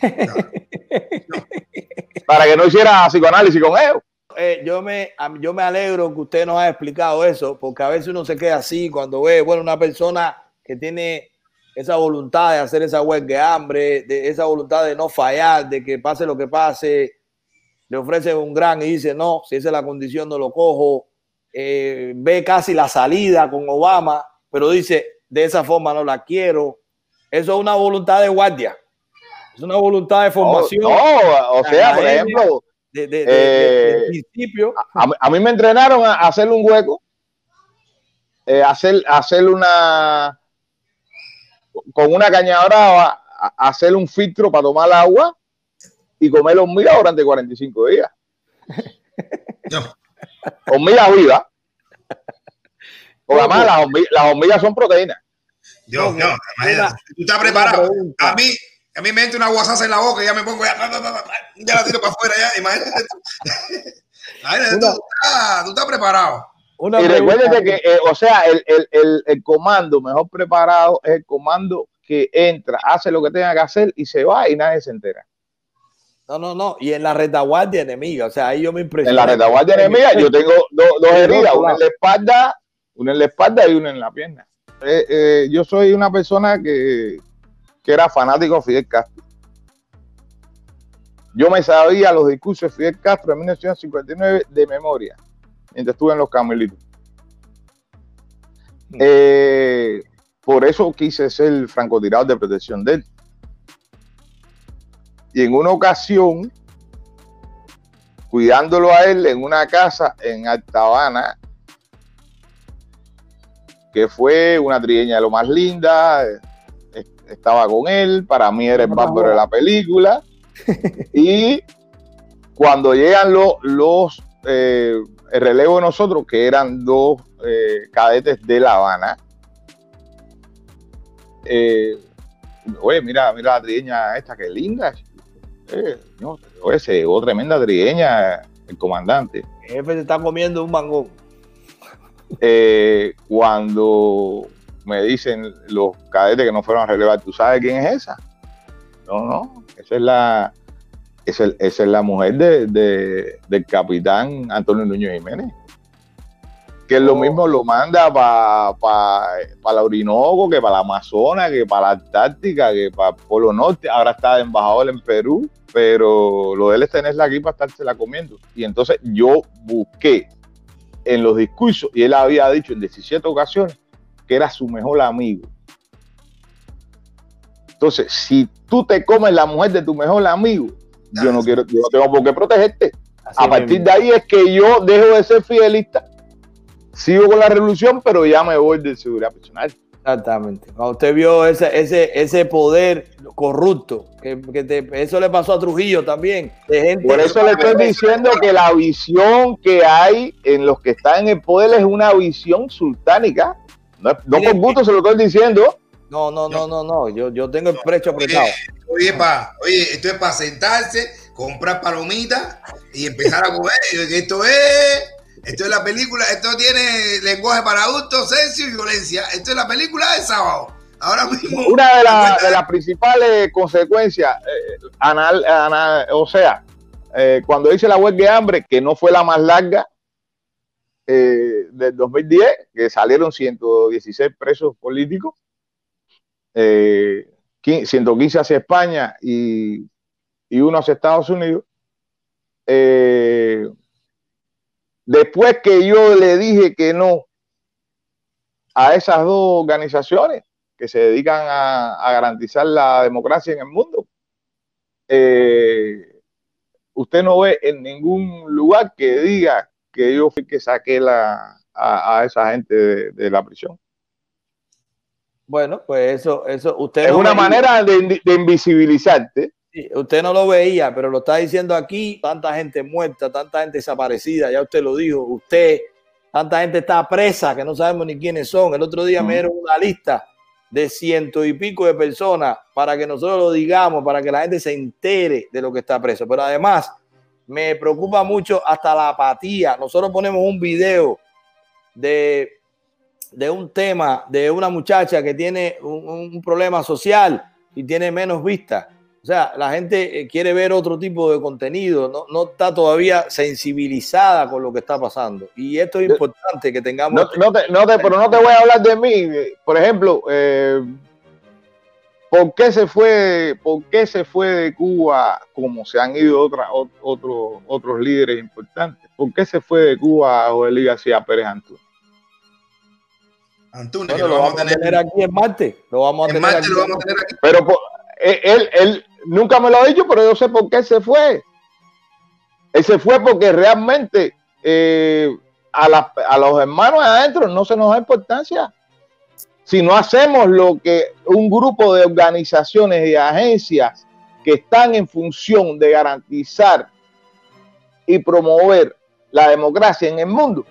Para que no hiciera psicoanálisis con ellos. Eh, yo, me, yo me alegro que usted nos haya explicado eso, porque a veces uno se queda así cuando ve, bueno, una persona que tiene esa voluntad de hacer esa huelga de hambre, de esa voluntad de no fallar, de que pase lo que pase, le ofrece un gran y dice, no, si esa es la condición no lo cojo, eh, ve casi la salida con Obama, pero dice, de esa forma no la quiero. Eso es una voluntad de guardia. Es una voluntad de formación. No, o sea, por ejemplo, de, eh, principio. A, mí me entrenaron a hacer un hueco, eh, hacer, hacer una con una caña brava, hacer un filtro para tomar agua y comer hormigas durante 45 días. No. Hormigas vivas. O además las hormigas, las hormigas son proteínas. Dios, no, imagínate. Tú estás preparado. A mí, a mí me entra una guasaza en la boca y ya me pongo ya, ya la tiro para afuera ya. Imagínate tú. Imagínate tú, ah, tú estás preparado. y recuérdate que, eh, o sea, el, el, el, el, comando mejor preparado es el comando que entra, hace lo que tenga que hacer y se va y nadie se entera. No, no, no. Y en la retaguardia enemiga, o sea, ahí yo me impresiono. En la retaguardia enemiga yo tengo dos, dos heridas, una en la espalda, una en la espalda y una en la pierna. Eh, eh, yo soy una persona que, que era fanático de Fidel Castro. Yo me sabía los discursos de Fidel Castro en 1959 de memoria, mientras estuve en los Camelitos. Mm. Eh, por eso quise ser francotirador de protección de él. Y en una ocasión, cuidándolo a él en una casa en Alta Habana, que fue una trigueña de lo más linda, estaba con él, para mí era el bárbaro de la película, y cuando llegan los, los eh, el relevo de nosotros, que eran dos eh, cadetes de La Habana, eh, oye, mira, mira la trigueña esta, que linda, eh, no, oye, se llegó tremenda trigueña el comandante. El jefe se está comiendo un mangón. Cuando me dicen los cadetes que no fueron a relevar, ¿tú sabes quién es esa? No, no, esa es la, esa, es la mujer de, del capitán Antonio Núñez Jiménez. Que lo oh. mismo lo manda para pa, la Orinoco, que para la Amazonas, que para la Antártica, que para el Polo Norte. Ahora está de embajador en Perú, pero lo de él es tenerla aquí para estársela comiendo. Y entonces yo busqué en los discursos, y él había dicho en 17 ocasiones que era su mejor amigo. Entonces, si tú te comes la mujer de tu mejor amigo, yo no quiero, yo no tengo por qué protegerte. a partir de ahí es que yo dejo de ser fidelista, sigo con la revolución, pero ya me voy de seguridad personal. Exactamente. Cuando usted vio ese, ese, ese poder corrupto, que, eso le pasó a Trujillo también. Por eso le estoy diciendo que la visión que hay en los que están en el poder es una visión sultánica. No, no por gusto se lo estoy diciendo. No, no, no, no, no. Yo, yo tengo el precio apretado. Oye, pa, oye, esto es para sentarse, comprar palomitas y empezar a comer. Esto es esto es la película, esto tiene lenguaje para adultos, sexo y violencia. Esto es la película de sábado. Ahora mismo. Una de, las principales consecuencias, eh, anal, o sea, eh, cuando hice la huelga de hambre, que no fue la más larga eh, del 2010, que salieron 116 presos políticos, 115 hacia España y, y uno hacia Estados Unidos. después que yo le dije que no a esas dos organizaciones que se dedican a, garantizar la democracia en el mundo, eh, usted no ve en ningún lugar que diga que yo fui que saqué la, a, esa gente de, la prisión. Bueno, pues eso, eso usted es una manera de, invisibilizarte. usted no lo veía, pero lo está diciendo aquí, tanta gente muerta, tanta gente desaparecida, ya usted lo dijo, usted Tanta gente está presa que no sabemos ni quiénes son. El otro día me dieron una lista de ciento y pico de personas para que nosotros lo digamos, para que la gente se entere de lo que está preso. Pero además, me preocupa mucho hasta la apatía. Nosotros ponemos un video de, de un tema de una muchacha que tiene un, un problema social y tiene menos vista o sea, la gente eh, quiere ver otro tipo de contenido, no, no, está todavía sensibilizada con lo que está pasando. Y esto es importante que tengamos... No, te, no te, pero no te voy a hablar de mí. Por ejemplo, eh, ¿por, qué se fue, ¿por qué se fue de Cuba como se han ido otra, otros otros líderes importantes? ¿Por qué se fue de Cuba Joel García Pérez Antunes? Antunes, lo, vamos a tener, aquí en Marte. Lo vamos a tener, aquí. Lo vamos a tener aquí. Pero eh, él, él, nunca me lo ha dicho, pero yo sé por qué se fue. Él se fue porque realmente eh, a, a los hermanos adentro no se nos da importancia. Si no hacemos lo que un grupo de organizaciones y agencias que están en función de garantizar y promover la democracia en el mundo,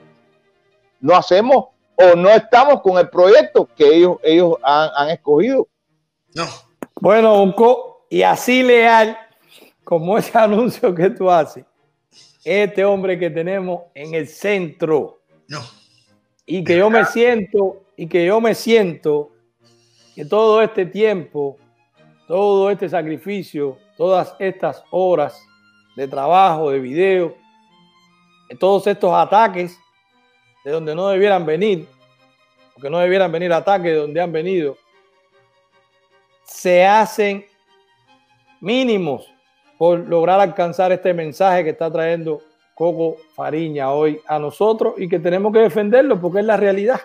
no hacemos o no estamos con el proyecto que ellos, ellos han, han escogido. No. Bueno, Unco, y así leal como ese anuncio que tú haces, este hombre que tenemos en el centro. No. Y que yo me siento, y que yo me siento que todo este tiempo, todo este sacrificio, todas estas horas de trabajo, de video, todos estos ataques de donde no debieran venir, porque no debieran venir ataques de donde han venido, se hacen mínimos por lograr alcanzar este mensaje que está trayendo Coco Fariña hoy a nosotros y que tenemos que defenderlo porque es la realidad.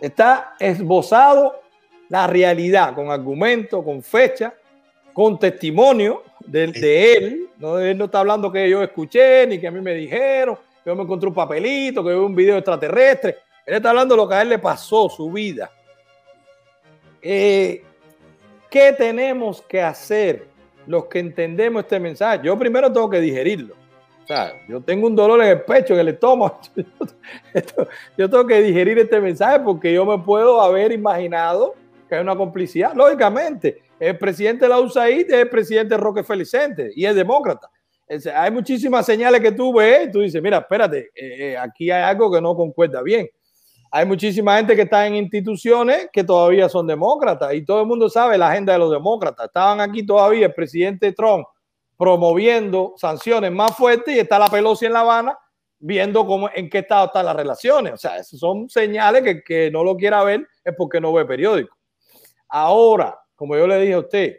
Está esbozado la realidad con argumentos, con fecha, con testimonio de, de, él. ¿no? Él no está hablando que yo escuché ni que a mí me dijeron, que yo me encontré un papelito, que vi un video extraterrestre. Él está hablando de lo que a él le pasó, su vida. Eh, ¿Qué tenemos que hacer los que entendemos este mensaje? Yo primero tengo que digerirlo. Sea, yo tengo un dolor en el pecho, en el estómago. Yo tengo que digerir este mensaje porque yo me puedo haber imaginado que hay una complicidad. Lógicamente, el presidente de la USAID es el presidente Roque Felicente y es demócrata. Hay muchísimas señales que tú ves y tú dices, mira, espérate, eh, eh, aquí hay algo que no concuerda bien. Hay muchísima gente que está en instituciones que todavía son demócratas y todo el mundo sabe la agenda de los demócratas. Estaban aquí todavía el presidente Trump promoviendo sanciones más fuertes y está la Pelosi en La Habana viendo cómo, en qué estado están las relaciones. O sea, son señales que, que no lo quiera ver es porque no ve periódico. Ahora, como yo le dije a usted,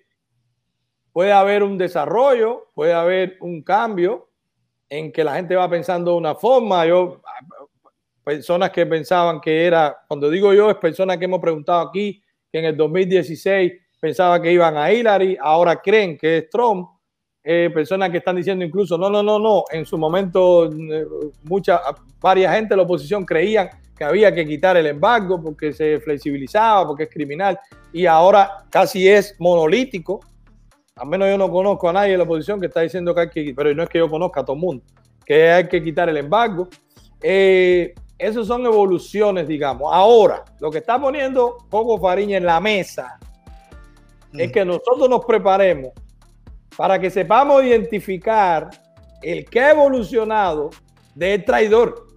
puede haber un desarrollo, puede haber un cambio en que la gente va pensando de una forma. Yo personas que pensaban que era, cuando digo yo, es personas que hemos preguntado aquí, que en el 2016 pensaban que iban a Hillary, ahora creen que es Trump. Eh, personas que están diciendo incluso, no, no, no, no, en su momento eh, mucha, varias gente de la oposición creían que había que quitar el embargo porque se flexibilizaba, porque es criminal, y ahora casi es monolítico. Al menos yo no conozco a nadie de la oposición que está diciendo que hay que, pero no es que yo conozca a todo el mundo, que hay que quitar el embargo. Eh, esas son evoluciones, digamos. Ahora, lo que está poniendo Coco Fariña en la mesa es mm. que nosotros nos preparemos para que sepamos identificar el que ha evolucionado del traidor.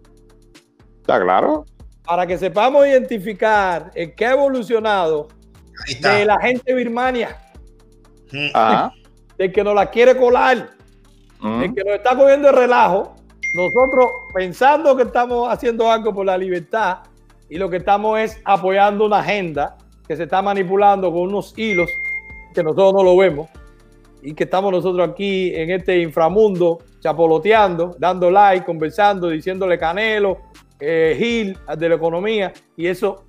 ¿Está claro? Para que sepamos identificar el que ha evolucionado de la gente Birmania. Mm. Ajá. De que nos la quiere colar. Mm. El que nos está cogiendo el relajo, nosotros pensando que estamos haciendo algo por la libertad y lo que estamos es apoyando una agenda que se está manipulando con unos hilos que nosotros no lo vemos y que estamos nosotros aquí en este inframundo chapoloteando, dando like, conversando, diciéndole Canelo, eh, Gil de la economía y eso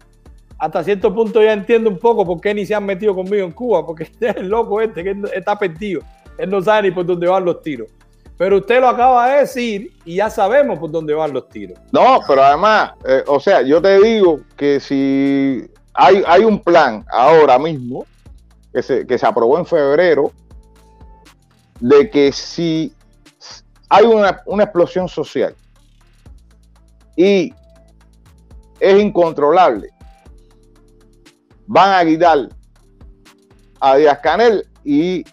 hasta cierto punto ya entiendo un poco por qué ni se han metido conmigo en Cuba, porque este es el loco este que está perdido. Él no sabe ni por dónde van los tiros. Pero usted lo acaba de decir y ya sabemos por dónde van los tiros. No, pero además, eh, o sea, yo te digo que si hay, hay un plan ahora mismo que se, que se aprobó en febrero de que si hay una, una explosión social y es incontrolable, van a quitar a Díaz Canel y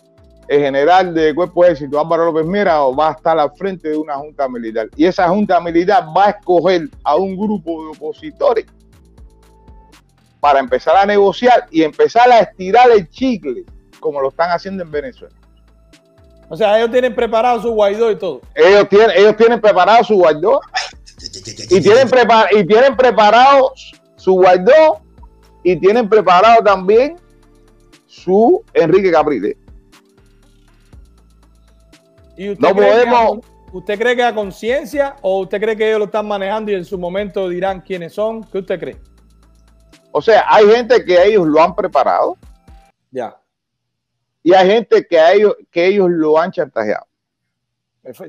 el general de cuerpo de éxito Álvaro López Mira va a estar al frente de una junta militar. Y esa junta militar va a escoger a un grupo de opositores para empezar a negociar y empezar a estirar el chicle, como lo están haciendo en Venezuela. O sea, ellos tienen preparado su Guaidó y todo. Ellos tienen, ellos tienen preparado su Guaidó y tienen, prepar, y tienen preparado su Guaidó y tienen preparado también su Enrique Capriles. ¿Y usted No cree que podemos- ¿Usted cree que a conciencia o usted cree que ellos lo están manejando y en su momento dirán quiénes son? ¿Qué usted cree? O sea, hay gente que ellos lo han preparado Ya. Y hay gente que, a ellos, que ellos lo han chantajeado.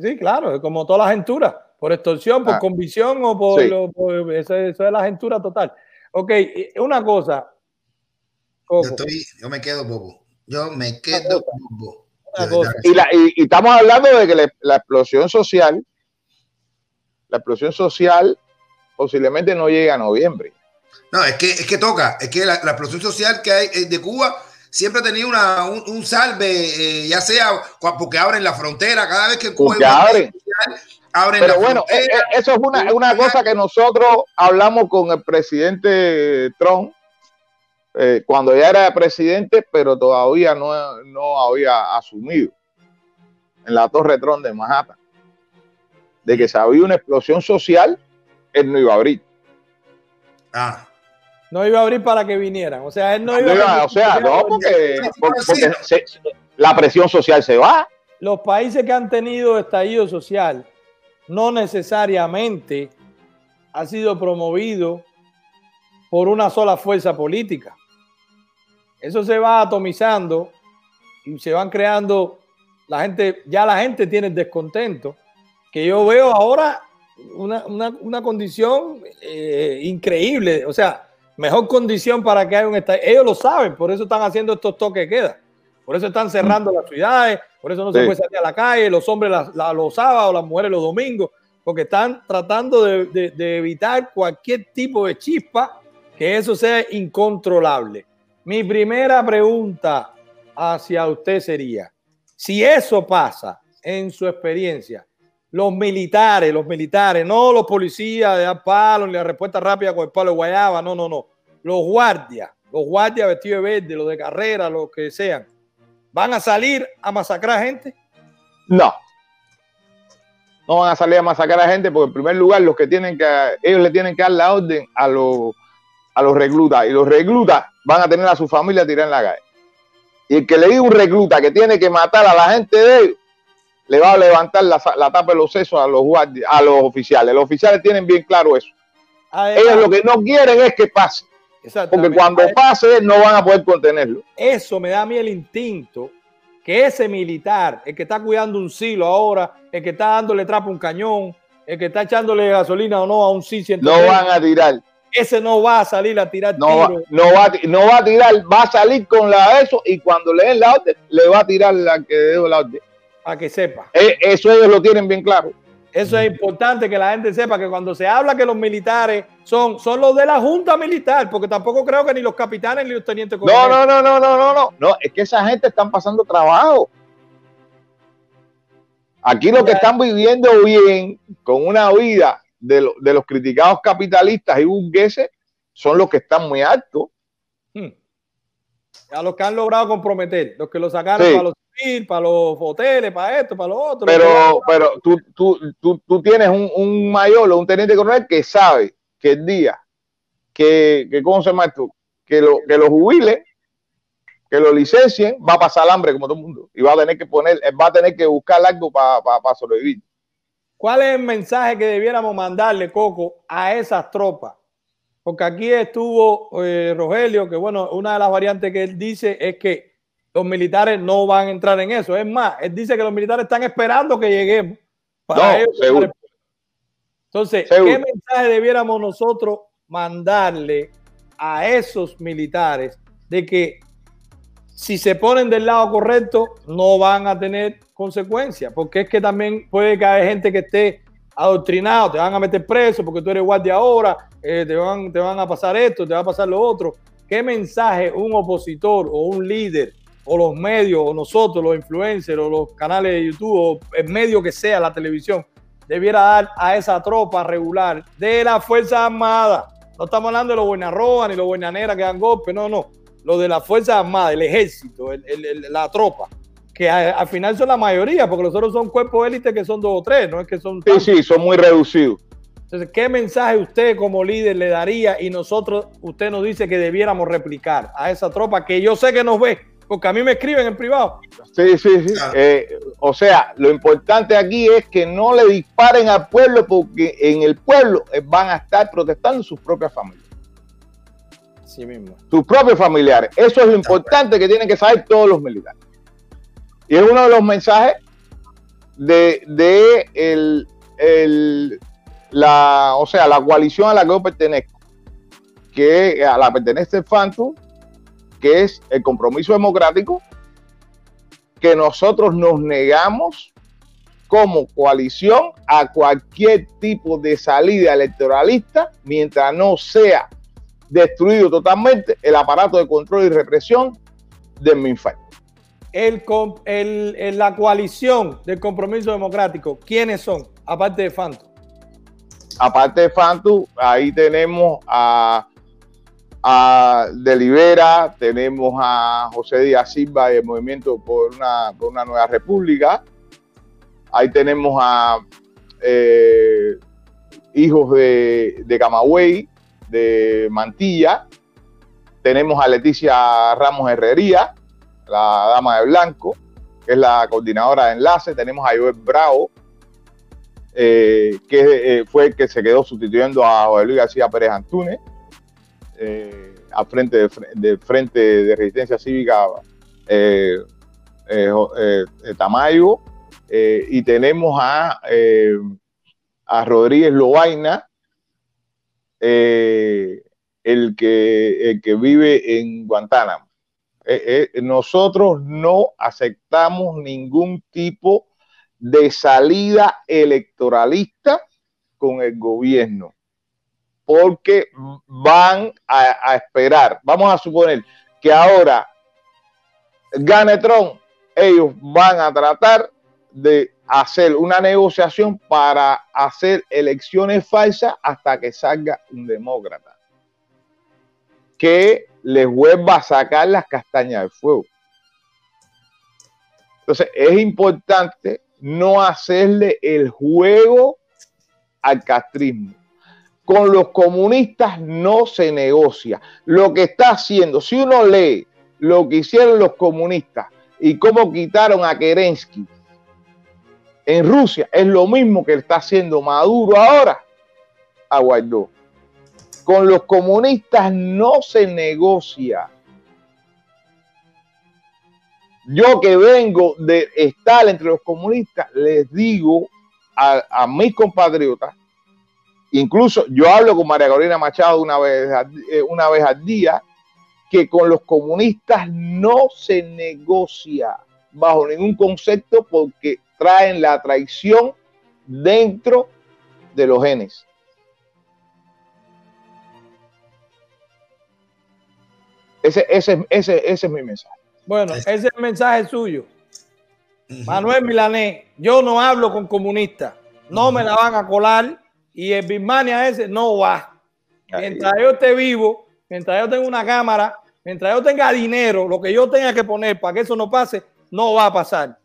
Sí, claro, es como toda la agentura, por extorsión, por Ah. convicción o por, Sí. por- eso, es- eso es la agentura total. Ok, una cosa. Yo, estoy, yo me quedo bobo. Yo me quedo bobo. Y, la- y- y estamos hablando de que la, la explosión social, la explosión social posiblemente no llegue a noviembre. No, es que, es que toca. Es que la, la explosión social que hay eh, de Cuba siempre ha tenido una, un, un salve, eh, ya sea porque abren la frontera. Cada vez que Cuba abren. abren Pero la bueno, eh, frontera. eh, eso es una, una cosa que nosotros hablamos con el presidente Trump eh, cuando ya era presidente, pero todavía no, no había asumido en la Torre Trump de Manhattan de que si había una explosión social, él no iba a abrir. Ah, No iba a abrir para que vinieran. O sea, él no No iba iba- a o sea, no, porque, Sí, porque- sí. porque se- la presión social se va. Los países que han tenido estallido social no necesariamente ha sido promovido por una sola fuerza política. Eso se va atomizando y se van creando, la gente, ya la gente tiene el descontento, que yo veo ahora una, una- una condición eh, increíble, o sea, mejor condición para que haya un estallido. Ellos lo saben, por eso están haciendo estos toques de queda, por eso están cerrando las ciudades, por eso no se puede salir a la calle, los hombres la- los sábados, las mujeres los domingos, porque están tratando de, de- de evitar cualquier tipo de chispa, que eso sea incontrolable. Mi primera pregunta hacia usted sería, si eso pasa en su experiencia, los militares, los militares, no los policías de dar palo ni la respuesta rápida con el palo de guayaba, no, no, no, los guardias, los guardias vestidos de verde, los de carrera, los que sean, ¿van a salir a masacrar gente? No. No van a salir a masacrar a gente porque en primer lugar los que tienen que, ellos le tienen que dar la orden a los, a los reclutas y los reclutas van a tener a su familia tirada en la calle. Y el que le diga un recluta que tiene que matar a la gente de ellos, le va a levantar la, la tapa de los sesos a los a los oficiales. Los oficiales tienen bien claro eso. Además, Ellos lo que no quieren es que pase, porque cuando pase no van a poder contenerlo. eso me da a mí el instinto que ese militar, el que está cuidando un silo ahora, el que está dándole trapo a un cañón, el que está echándole gasolina o no a un sí No van a tirar. ese no va a salir a tirar no va, tiro. no, va, a ti- no va a tirar, va a salir con la eso y cuando le den la orden, le va a tirar la que dio la orden. Para que sepa. Eh, Eso ellos lo tienen bien claro. Eso es importante que la gente sepa que cuando se habla que los militares son, son los de la Junta Militar, porque tampoco creo que ni los capitanes ni los tenientes No, no, no, no, no, no, no. No, es que esa gente están pasando trabajo. Aquí lo que están viviendo bien, con una vida de, lo- de los criticados capitalistas y burgueses, son los que están muy altos. Hmm. A los que han logrado comprometer, los que lo sacaron Sí. para los para los hoteles, para esto, para lo otro. Pero, pero tú, tú, tú, tú tienes un, un mayor o un teniente coronel que sabe que el día que, que ¿cómo se llama esto? Que lo, que lo jubile, que lo licencien, va a pasar hambre como todo el mundo. Y va a tener que poner, va a tener que buscar algo para sobrevivir. ¿Cuál es el mensaje que debiéramos mandarle, Coco, a esas tropas? Porque aquí estuvo eh, Rogelio, que bueno, una de las variantes que él dice es que los militares no van a entrar en eso. Es más, él dice que los militares están esperando que lleguemos. Para seguro. Entonces, ¿qué mensaje debiéramos nosotros mandarle a esos militares de que si se ponen del lado correcto no van a tener consecuencias? Porque es que también puede que haya gente que esté adoctrinado, te van a meter preso porque tú eres guardia ahora, eh, te, van, te van a pasar esto, te va a pasar lo otro. ¿Qué mensaje un opositor o un líder o los medios o nosotros, los influencers o los canales de YouTube o el medio que sea, la televisión, debiera dar a esa tropa regular de la Fuerza Armada? No estamos hablando de los buenarroa ni los buenaneras que dan golpes, no, no. Lo de la Fuerza Armada, el ejército, la tropa que al final son la mayoría, porque los otros son cuerpos élite que son dos o tres, no es que son... Sí, sí, son muy reducidos. Entonces, ¿qué mensaje usted como líder le daría y nosotros, usted nos dice que debiéramos replicar a esa tropa que yo sé que nos ve, porque a mí me escriben en privado? Sí, sí, sí. Eh, o sea, lo importante aquí es que no le disparen al pueblo porque en el pueblo van a estar protestando sus propias familias. Sí mismo. Sus propios familiares. Eso es lo importante que tienen que saber todos los militares. Y es uno de los mensajes de, el, la, o sea, la coalición a la que yo pertenezco, que a la pertenece el FANTU, que es el compromiso democrático, que nosotros nos negamos como coalición a cualquier tipo de salida electoralista mientras no sea destruido totalmente el aparato de control y represión del MINFAL el, el, la coalición del compromiso democrático, ¿quiénes son? Aparte de Fantu. Aparte de Fantu, ahí tenemos a, a Delibera, tenemos a José Díaz Silva del Movimiento por una, por una Nueva República. Ahí tenemos a eh, hijos de, de Camagüey, de Mantilla. Tenemos a Leticia Ramos Herrería, la dama de blanco, que es la coordinadora de enlace. Tenemos a Joel Bravo, eh, que eh, fue el que se quedó sustituyendo a José Luis García Pérez Antúnez, eh, al frente del Frente de Resistencia Cívica Tamayo. y tenemos a, a Rodríguez Loaina, el, que, el que vive en Guantánamo. Eh, eh, nosotros no aceptamos ningún tipo de salida electoralista con el gobierno, porque van a, esperar. Vamos a suponer que ahora gane Trump, ellos van a tratar de hacer una negociación para hacer elecciones falsas hasta que salga un demócrata. Que les vuelva a sacar las castañas del fuego. Entonces, es importante no hacerle el juego al castrismo. Con los comunistas no se negocia. Lo que está haciendo, si uno lee lo que hicieron los comunistas y cómo quitaron a Kerensky en Rusia, es lo mismo que está haciendo Maduro ahora a Guaidó. Con los comunistas no se negocia. Yo que vengo de estar entre los comunistas, les digo a, mis compatriotas, incluso yo hablo con María Corina Machado una vez, eh, una vez al día, que con los comunistas no se negocia bajo ningún concepto porque traen la traición dentro de los genes. Ese, ese, ese, ese es mi mensaje. Bueno, ese es el mensaje suyo. Manuel Milanés, yo no hablo con comunistas, no me la van a colar y el Birmania ese no va. Mientras yo esté vivo, mientras yo tenga una cámara, mientras yo tenga dinero, lo que yo tenga que poner para que eso no pase, no va a pasar.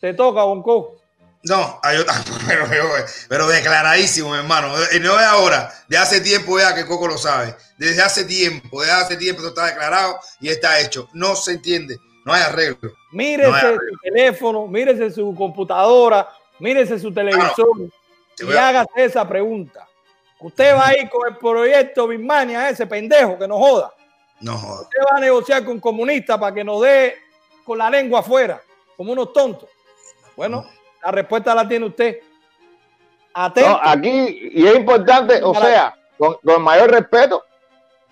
Te toca, Bonco. No, otra, pero, pero, pero declaradísimo, hermano. Y no es ahora, de hace tiempo, vea que Coco lo sabe. Desde hace tiempo, desde hace tiempo está declarado y está hecho. No se entiende, no hay arreglo. Mírese No hay arreglo. su teléfono, mírese su computadora, mírese su televisor Te y a- hágase esa pregunta. Usted va a ir con el proyecto Birmania, ese pendejo que nos joda. No joda. Usted va a negociar con comunistas para que nos dé con la lengua afuera, como unos tontos. Bueno, la respuesta la tiene usted. Atento. No, aquí, y es importante, o sea, con, con mayor respeto,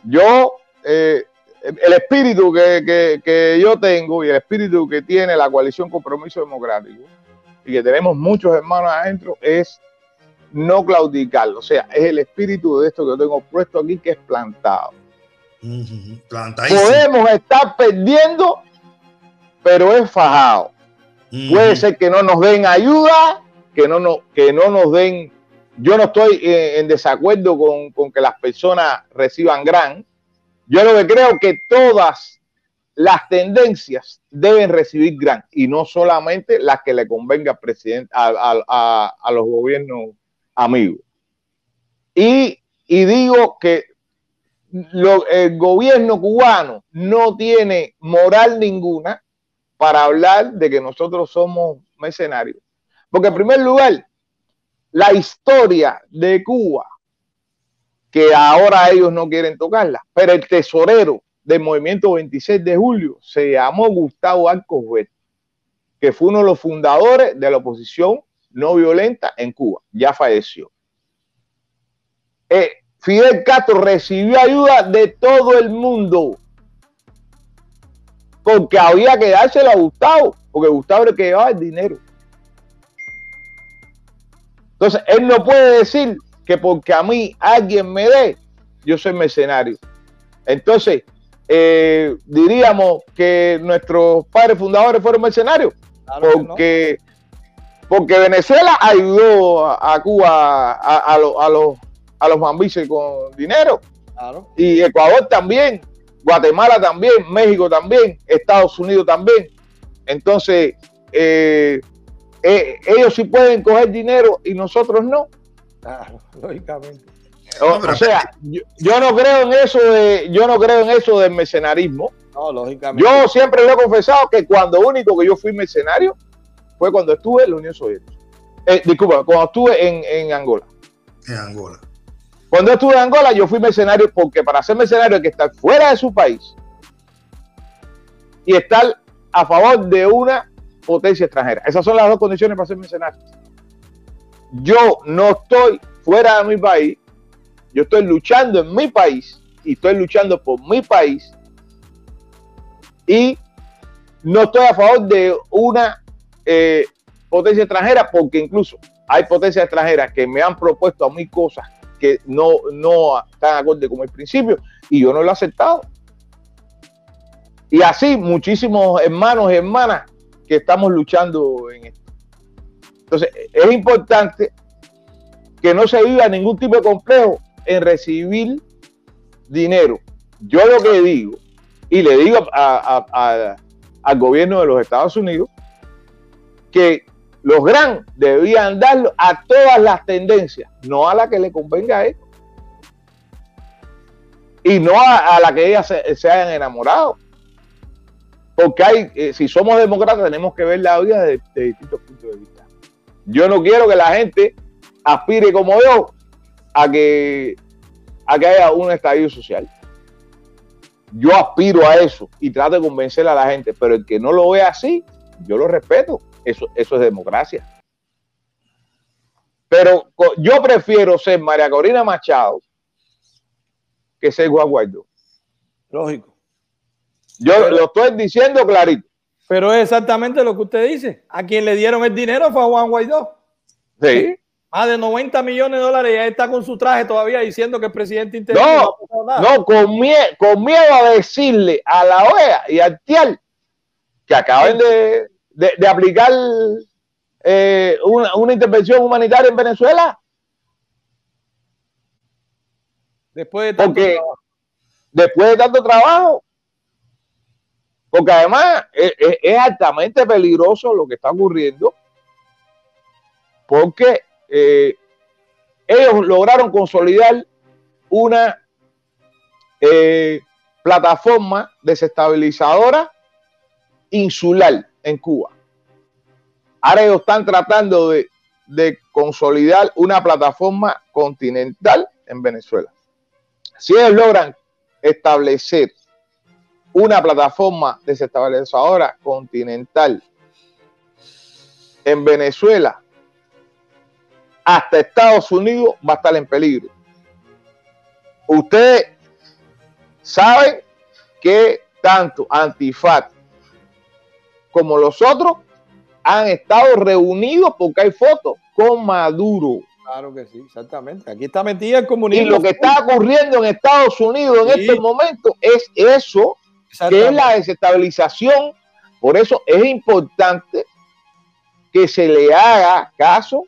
yo, eh, el espíritu que, que- que yo tengo y el espíritu que tiene la coalición Compromiso Democrático, y que tenemos muchos hermanos adentro, es no claudicar. O sea, es el espíritu de esto que yo tengo puesto aquí, que es plantado. Podemos estar perdiendo, pero es fajado. Puede ser que no nos den ayuda, que no, nos, que no nos den. Yo no estoy eh, en desacuerdo con, con que las personas reciban gran. Yo lo que creo que todas las tendencias deben recibir gran y no solamente las que le convenga al presidente, a, a- a- a los gobiernos amigos. Y, digo que lo- el gobierno cubano no tiene moral ninguna para hablar de que nosotros somos mercenarios. Porque en primer lugar, la historia de Cuba, que ahora ellos no quieren tocarla, pero el tesorero del movimiento 26 de julio se llamó Gustavo Alcover, que fue uno de los fundadores de la oposición no violenta en Cuba. Ya falleció. Eh, Fidel Castro recibió ayuda de todo el mundo porque había que dárselo a Gustavo, porque Gustavo era el que llevaba el dinero. Entonces, él no puede decir que porque a mí alguien me dé, yo soy mercenario. Entonces, eh, diríamos que nuestros padres fundadores fueron mercenarios, Claro porque, porque Venezuela ayudó a, Cuba, a, a los- a los, a los mambises con dinero Claro. y Ecuador también, Guatemala también, México también, Estados Unidos también. Entonces, eh, eh, ellos sí pueden coger dinero y nosotros no. Claro, lógicamente. O sea, yo, yo no creo en eso de, yo no creo en eso del mercenarismo. No, lógicamente. Yo siempre lo he confesado que cuando único que yo fui mercenario fue cuando estuve en la Unión Soviética. Eh, disculpa, cuando estuve en, en Angola. En Angola. Cuando estuve en Angola, yo fui mercenario porque para ser mercenario hay que estar fuera de su país y estar a favor de una potencia extranjera. Esas son las dos condiciones para ser mercenario. Yo no estoy fuera de mi país, yo estoy luchando en mi país y estoy luchando por mi país y no estoy a favor de una eh, potencia extranjera porque incluso hay potencias extranjeras que me han propuesto a mí cosas que no, no están acorde con el principio y yo no lo he aceptado. Y así muchísimos hermanos y hermanas que estamos luchando en esto. Entonces, es importante que no se viva ningún tipo de complejo en recibir dinero. Yo lo que digo, y le digo a- al gobierno de los Estados Unidos, que los gran debían darlo a todas las tendencias, no a la que le convenga a ellos. Y no a, la que ellas se, hayan enamorado. Porque hay, eh, si somos demócratas, tenemos que ver la vida de, de distintos puntos de vista. Yo no quiero que la gente aspire como yo a que, a que haya un estallido social. Yo aspiro a eso y trato de convencer a la gente, pero el que no lo ve así, yo lo respeto. Eso, eso es democracia. Pero yo prefiero ser María Corina Machado que ser Juan Guaidó. Lógico. Yo Pero- lo estoy diciendo clarito. Pero es exactamente lo que usted dice. A quien le dieron el dinero fue a Juan Guaidó. Sí. Más de 90 millones de dólares y ahí está con su traje todavía diciendo que el presidente interino No, no ha pasado nada. No, con, mie- con miedo a decirle a la OEA y al TIAL que acaben de, de- de aplicar eh, una, una intervención humanitaria en Venezuela, Después de tanto porque trabajo. después de tanto trabajo, Porque además es, es- es altamente peligroso lo que está ocurriendo, porque eh, ellos lograron consolidar una eh, plataforma desestabilizadora insular en Cuba. Ahora están tratando de, de consolidar una plataforma continental en Venezuela. Si ellos logran establecer una plataforma desestabilizadora continental en Venezuela, hasta Estados Unidos va a estar en peligro. Ustedes saben que tanto Antifat como los otros han estado reunidos porque hay fotos con Maduro. Claro que sí, exactamente. Aquí está metida el Y comunismo. lo que está ocurriendo en Estados Unidos en Sí. este momento es eso, que es la desestabilización. Por eso es importante que se le haga caso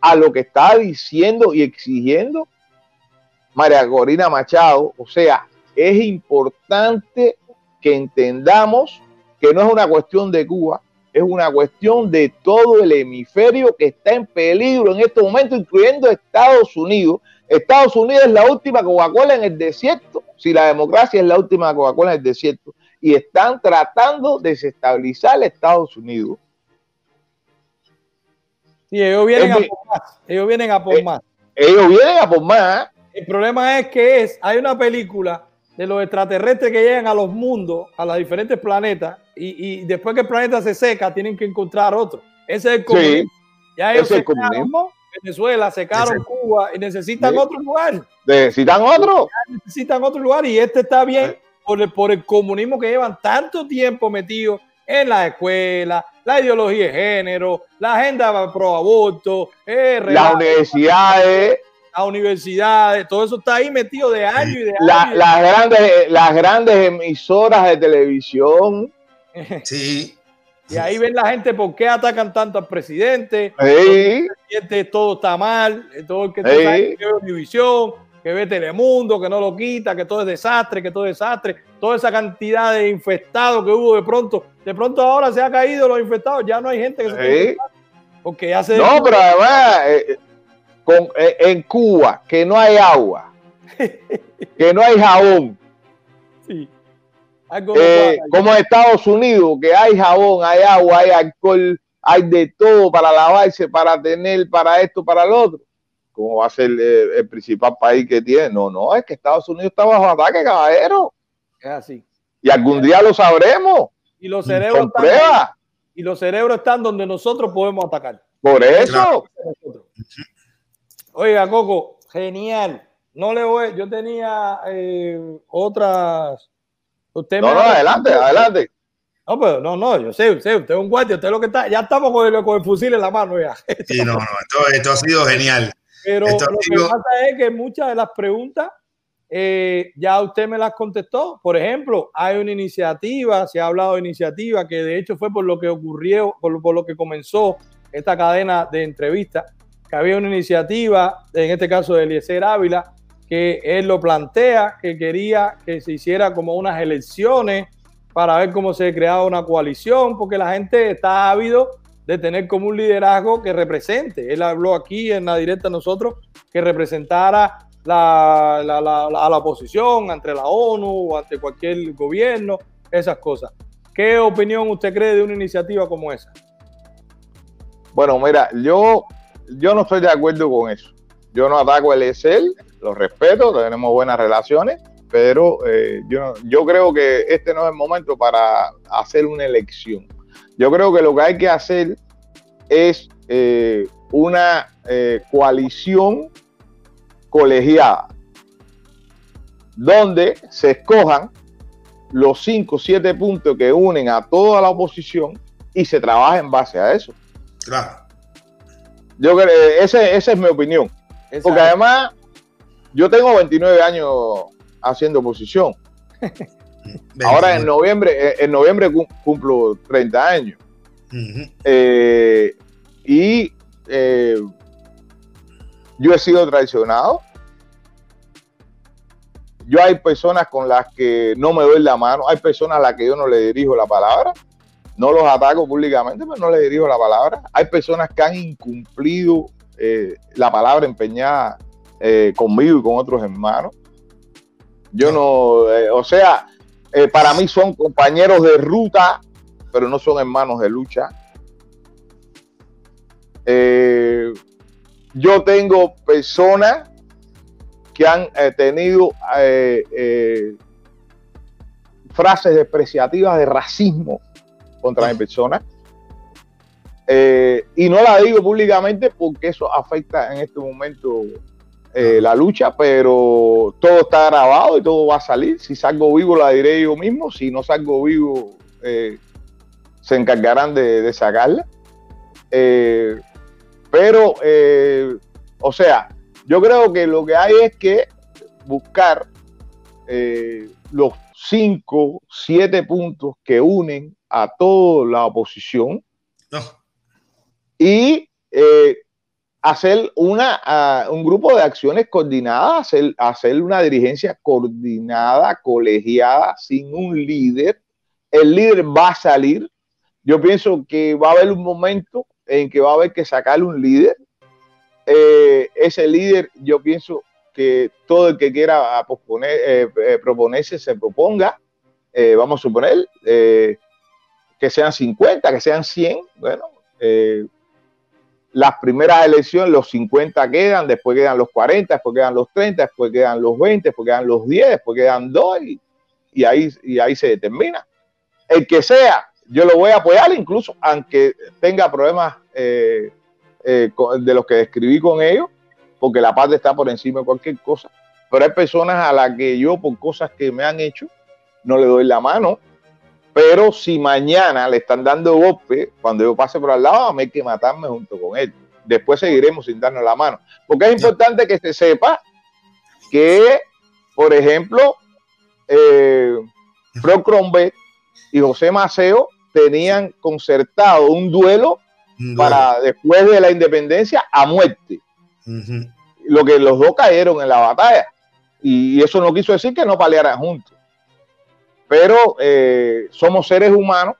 a lo que está diciendo y exigiendo María Corina Machado. O sea, es importante que entendamos que no es una cuestión de Cuba, es una cuestión de todo el hemisferio que está en peligro en este momento, incluyendo Estados Unidos. Estados Unidos es la última Coca-Cola en el desierto, si la democracia es la última Coca-Cola en el desierto, y están tratando de desestabilizar a Estados Unidos. Sí, ellos vienen Es a por más. Ellos vienen a por Eh, más. Ellos vienen a por más. El problema es que es, hay una película de los extraterrestres que llegan a los mundos, a los diferentes planetas, y, y después que el planeta se seca, tienen que encontrar otro. Ese es el comunismo. ya ellos el secaron comunismo. Venezuela, secaron Cuba y necesitan Sí. otro lugar. Necesitan otro. Necesitan otro lugar y este está bien por el, por el comunismo que llevan tanto tiempo metidos en la escuela, la ideología de género, la agenda pro aborto, eh, Las universidades, las universidades, todo eso está ahí metido de años y de la- años. las, grandes, las grandes emisoras de televisión. Sí. Y ahí ven la gente por qué atacan tanto al presidente. Sí, presidente todo está mal, todo el que, Sí. que ve Univisión, que ve Telemundo, que no lo quita, que todo es desastre, que todo es desastre, toda esa cantidad de infectados que hubo de pronto, de pronto ahora se ha caído los infectados, ya no hay gente que se sí. infectar, porque ya se No, pero además, eh, con, eh, en Cuba, que no hay agua, que no hay jabón, Sí. Algo no eh, como en Estados Unidos, que hay jabón, hay agua, hay alcohol, hay de todo para lavarse, para tener, para esto, para lo otro. ¿Cómo va a ser eh, el principal país que tiene? No, no, es que Estados Unidos está bajo ataque, caballero. es así. Y algún día lo sabremos, Y los cerebros con están ahí, y los cerebros están donde nosotros podemos atacar. Por eso, Claro. Oiga, Coco, genial. No le voy, yo tenía eh, otras. Usted no, me no, adelante, adelante. No, pero no, no, yo sé, usted, usted es un guardia, usted es lo que está, ya estamos con el, con el fusil en la mano ya. Sí, no, no, esto, esto ha sido genial. Pero Esto lo que pasa es que muchas de las preguntas eh, ya usted me las contestó. Por ejemplo, hay una iniciativa, se ha hablado de iniciativa, que de hecho fue por lo que ocurrió, por, lo- por lo que comenzó esta cadena de entrevistas, que había una iniciativa, en este caso de Eliezer Ávila, que él lo plantea, que quería que se hiciera como unas elecciones para ver cómo se creaba una coalición, porque la gente está ávido de tener como un liderazgo que represente. Él habló aquí en la directa a nosotros que representara la, la- la- a la oposición ante la ONU o ante cualquier gobierno, esas cosas. ¿Qué opinión usted cree de una iniciativa como esa? Bueno, mira, yo, yo no estoy de acuerdo con eso. Yo no ataco el ESL, lo respeto, tenemos buenas relaciones, pero eh, yo, yo creo que este no es el momento para hacer una elección. Yo creo que lo que hay que hacer es eh, una eh, coalición colegiada, donde se escojan los cinco o siete puntos que unen a toda la oposición y se trabaja en base a eso. Claro. Yo creo, ese, esa es mi opinión. Porque además, yo tengo 29 años haciendo oposición. Ahora en noviembre, en noviembre cum- cumplo 30 años. Eh, y eh, yo he sido traicionado yo hay personas con las que no me doy la mano, hay personas a las que yo no le dirijo la palabra, no los ataco públicamente, pero no le dirijo la palabra. Hay personas que han incumplido eh, la palabra empeñada eh, conmigo y con otros hermanos. Yo no, eh, o sea, para mí son compañeros de ruta, pero no son hermanos de lucha. yo tengo personas que han tenido frases despreciativas de racismo contra mi persona. Eh, y no la digo públicamente porque eso afecta en este momento eh, la lucha, pero todo está grabado y todo va a salir. Si salgo vivo la diré yo mismo, si no salgo vivo eh, se encargarán de, sacarla. pero, o sea, yo creo que lo que hay es que buscar los cinco, siete puntos que unen a toda la oposición y eh, hacer una, un grupo de acciones coordinadas, hacer, hacer una dirigencia coordinada, colegiada, sin un líder. El líder va a salir. Yo pienso que va a haber un momento en que va a haber que sacar un líder. Eh, ese líder, yo pienso que todo el que quiera posponer, eh, proponerse se proponga. vamos a suponer, que sean 50, que sean 100, bueno, eh, las primeras elecciones, los 50 quedan, después quedan los 40, después quedan los 30, después quedan los 20, después quedan los 10, después quedan 2 y, ahí, y ahí se determina. El que sea, yo lo voy a apoyar incluso aunque tenga problemas eh, eh, de los que describí con ellos, porque la parte está por encima de cualquier cosa. Pero hay personas a las que yo, por cosas que me han hecho, no le doy la mano, pero si mañana le están dando golpe, cuando yo pase por al lado, a mí hay que matarme junto con él. Después seguiremos sin darnos la mano. Porque es importante que se sepa que, por ejemplo, eh, Pro y José Maceo tenían concertado un duelo, para después de la independencia a muerte. Lo que los dos cayeron en la batalla. Y eso no quiso decir que no pelearan juntos pero eh, somos seres humanos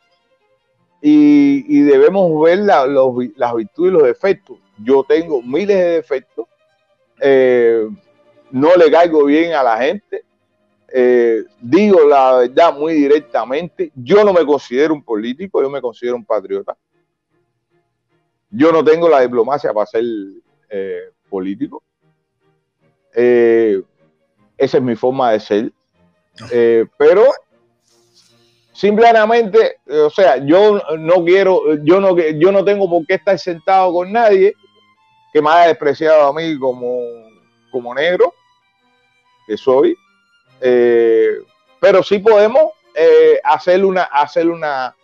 y, debemos ver las virtudes y los defectos. Yo tengo miles de defectos, eh, no le caigo bien a la gente, eh, digo la verdad muy directamente, yo no me considero un político, yo me considero un patriota. Yo no tengo la diplomacia para ser político. esa es mi forma de ser. pero Simplemente, o sea, yo no quiero, yo no, yo no tengo por qué estar sentado con nadie que me haya despreciado a mí como, como negro, que soy. Eh, pero sí podemos eh, hacer una, hacer una,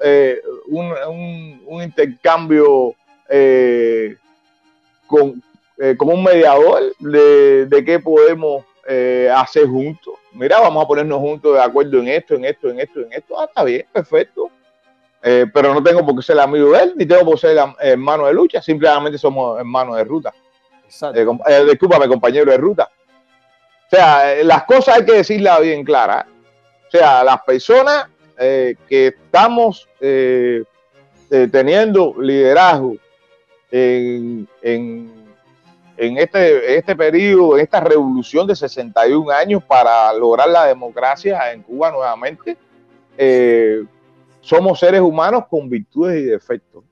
eh, un, intercambio con, como un mediador de, de qué podemos hacer juntos mira, vamos a ponernos juntos de acuerdo en esto, en esto, en esto, en esto. Ah, está bien, perfecto. Eh, pero no tengo por qué ser amigo de él, ni tengo por qué ser hermano de lucha, simplemente somos hermanos de ruta. Eh, eh, discúlpame, compañero de ruta. O sea, las cosas hay que decirlas bien claras. O sea, las personas que estamos teniendo liderazgo en, en en este, este periodo, esta revolución de 61 años para lograr la democracia en Cuba nuevamente, eh, somos seres humanos con virtudes y defectos.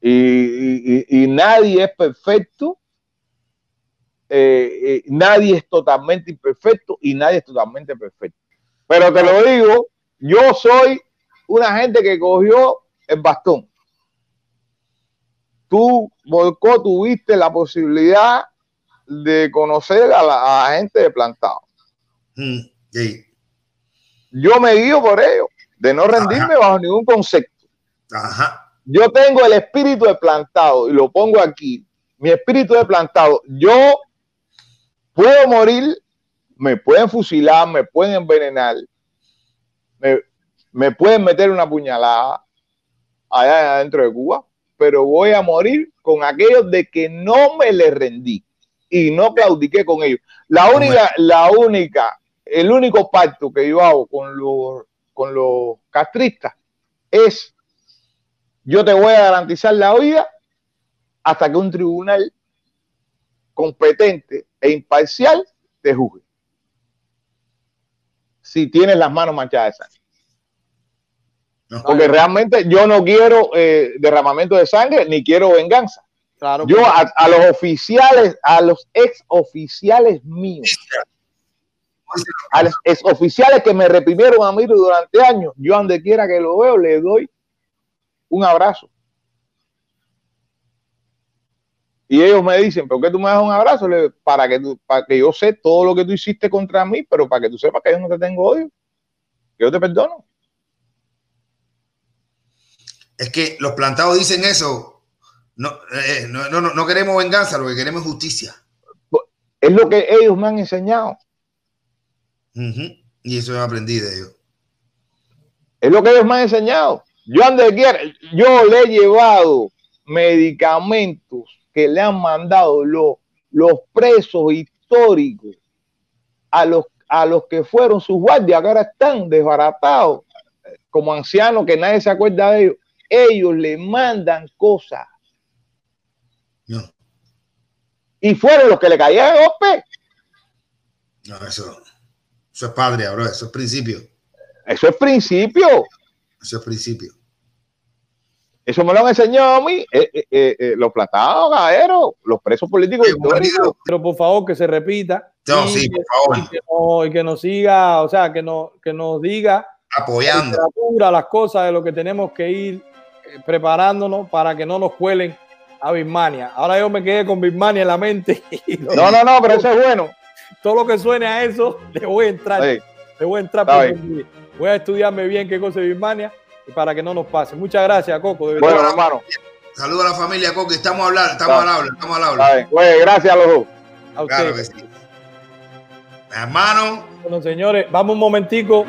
Y, nadie es perfecto, eh, eh, nadie es totalmente imperfecto y nadie es totalmente perfecto. Pero te lo digo, yo soy una gente que cogió el bastón tú, Volcó, tuviste la posibilidad de conocer a la, gente de plantado. Mm, Yo me guío por ello, de no rendirme bajo ningún concepto. Yo tengo el espíritu de plantado y lo pongo aquí. Mi espíritu de plantado. Yo puedo morir, me pueden fusilar, me pueden envenenar, me, me pueden meter una puñalada allá adentro de Cuba, pero voy a morir con aquellos de que no me le rendí. y no claudiqué con ellos. La única, la única, el único pacto que yo hago con los, con los castristas es yo te voy a garantizar la vida hasta que un tribunal competente e imparcial te juzgue. Si tienes las manos manchadas de sangre. Porque realmente yo no quiero eh, derramamiento de sangre ni quiero venganza. Claro, Yo a, a los oficiales, a los ex oficiales míos, a los ex oficiales que me reprimieron a mí durante años, yo donde quiera que lo veo le doy un abrazo. Y ellos me dicen, ¿por qué tú me das un abrazo? Le para que tú, para que yo sé todo lo que tú hiciste contra mí, pero para que tú sepas que yo no te tengo odio, que yo te perdono. Es que los plantados dicen eso. No, eh, no, no, no, queremos venganza, lo que queremos es justicia. Es lo que ellos me han enseñado. Y eso yo aprendí de ellos. Es lo que ellos me han enseñado. Yo donde quiera, yo le he llevado medicamentos que le han mandado los, los presos históricos a los, a los que fueron sus guardias, que ahora están desbaratados como ancianos que nadie se acuerda de ellos. Ellos le mandan cosas No, y fueron los que le caían de golpe. no, eso, eso es patria, bro. Eso es principio. Eso es principio. Eso es principio. Eso me lo han enseñado a mí eh, eh, eh, los platados, caballeros, los presos políticos históricos. pero por favor que se repita. No, y sí, que- por favor. Y que, no- y que nos siga, o sea, que, no, que nos diga Apoyando. las cosas de lo que tenemos que ir preparándonos para que no nos cuelen a Birmania. Ahora yo me quedé con Birmania en la mente y No, no, no, pero eso es bueno. todo lo que suene a eso le voy a entrar. Sí. Le voy a entrar por Voy a estudiarme bien qué cosa es Birmania y para que no nos pase. Muchas gracias, Coco. de. Bueno, hermano, Saludos a la familia Coque. Estamos hablando, estamos al habla, estamos al habla. Pues, gracias a los dos. a Claro que ustedes. sí. Hermano, Bueno, señores, vamos un momentico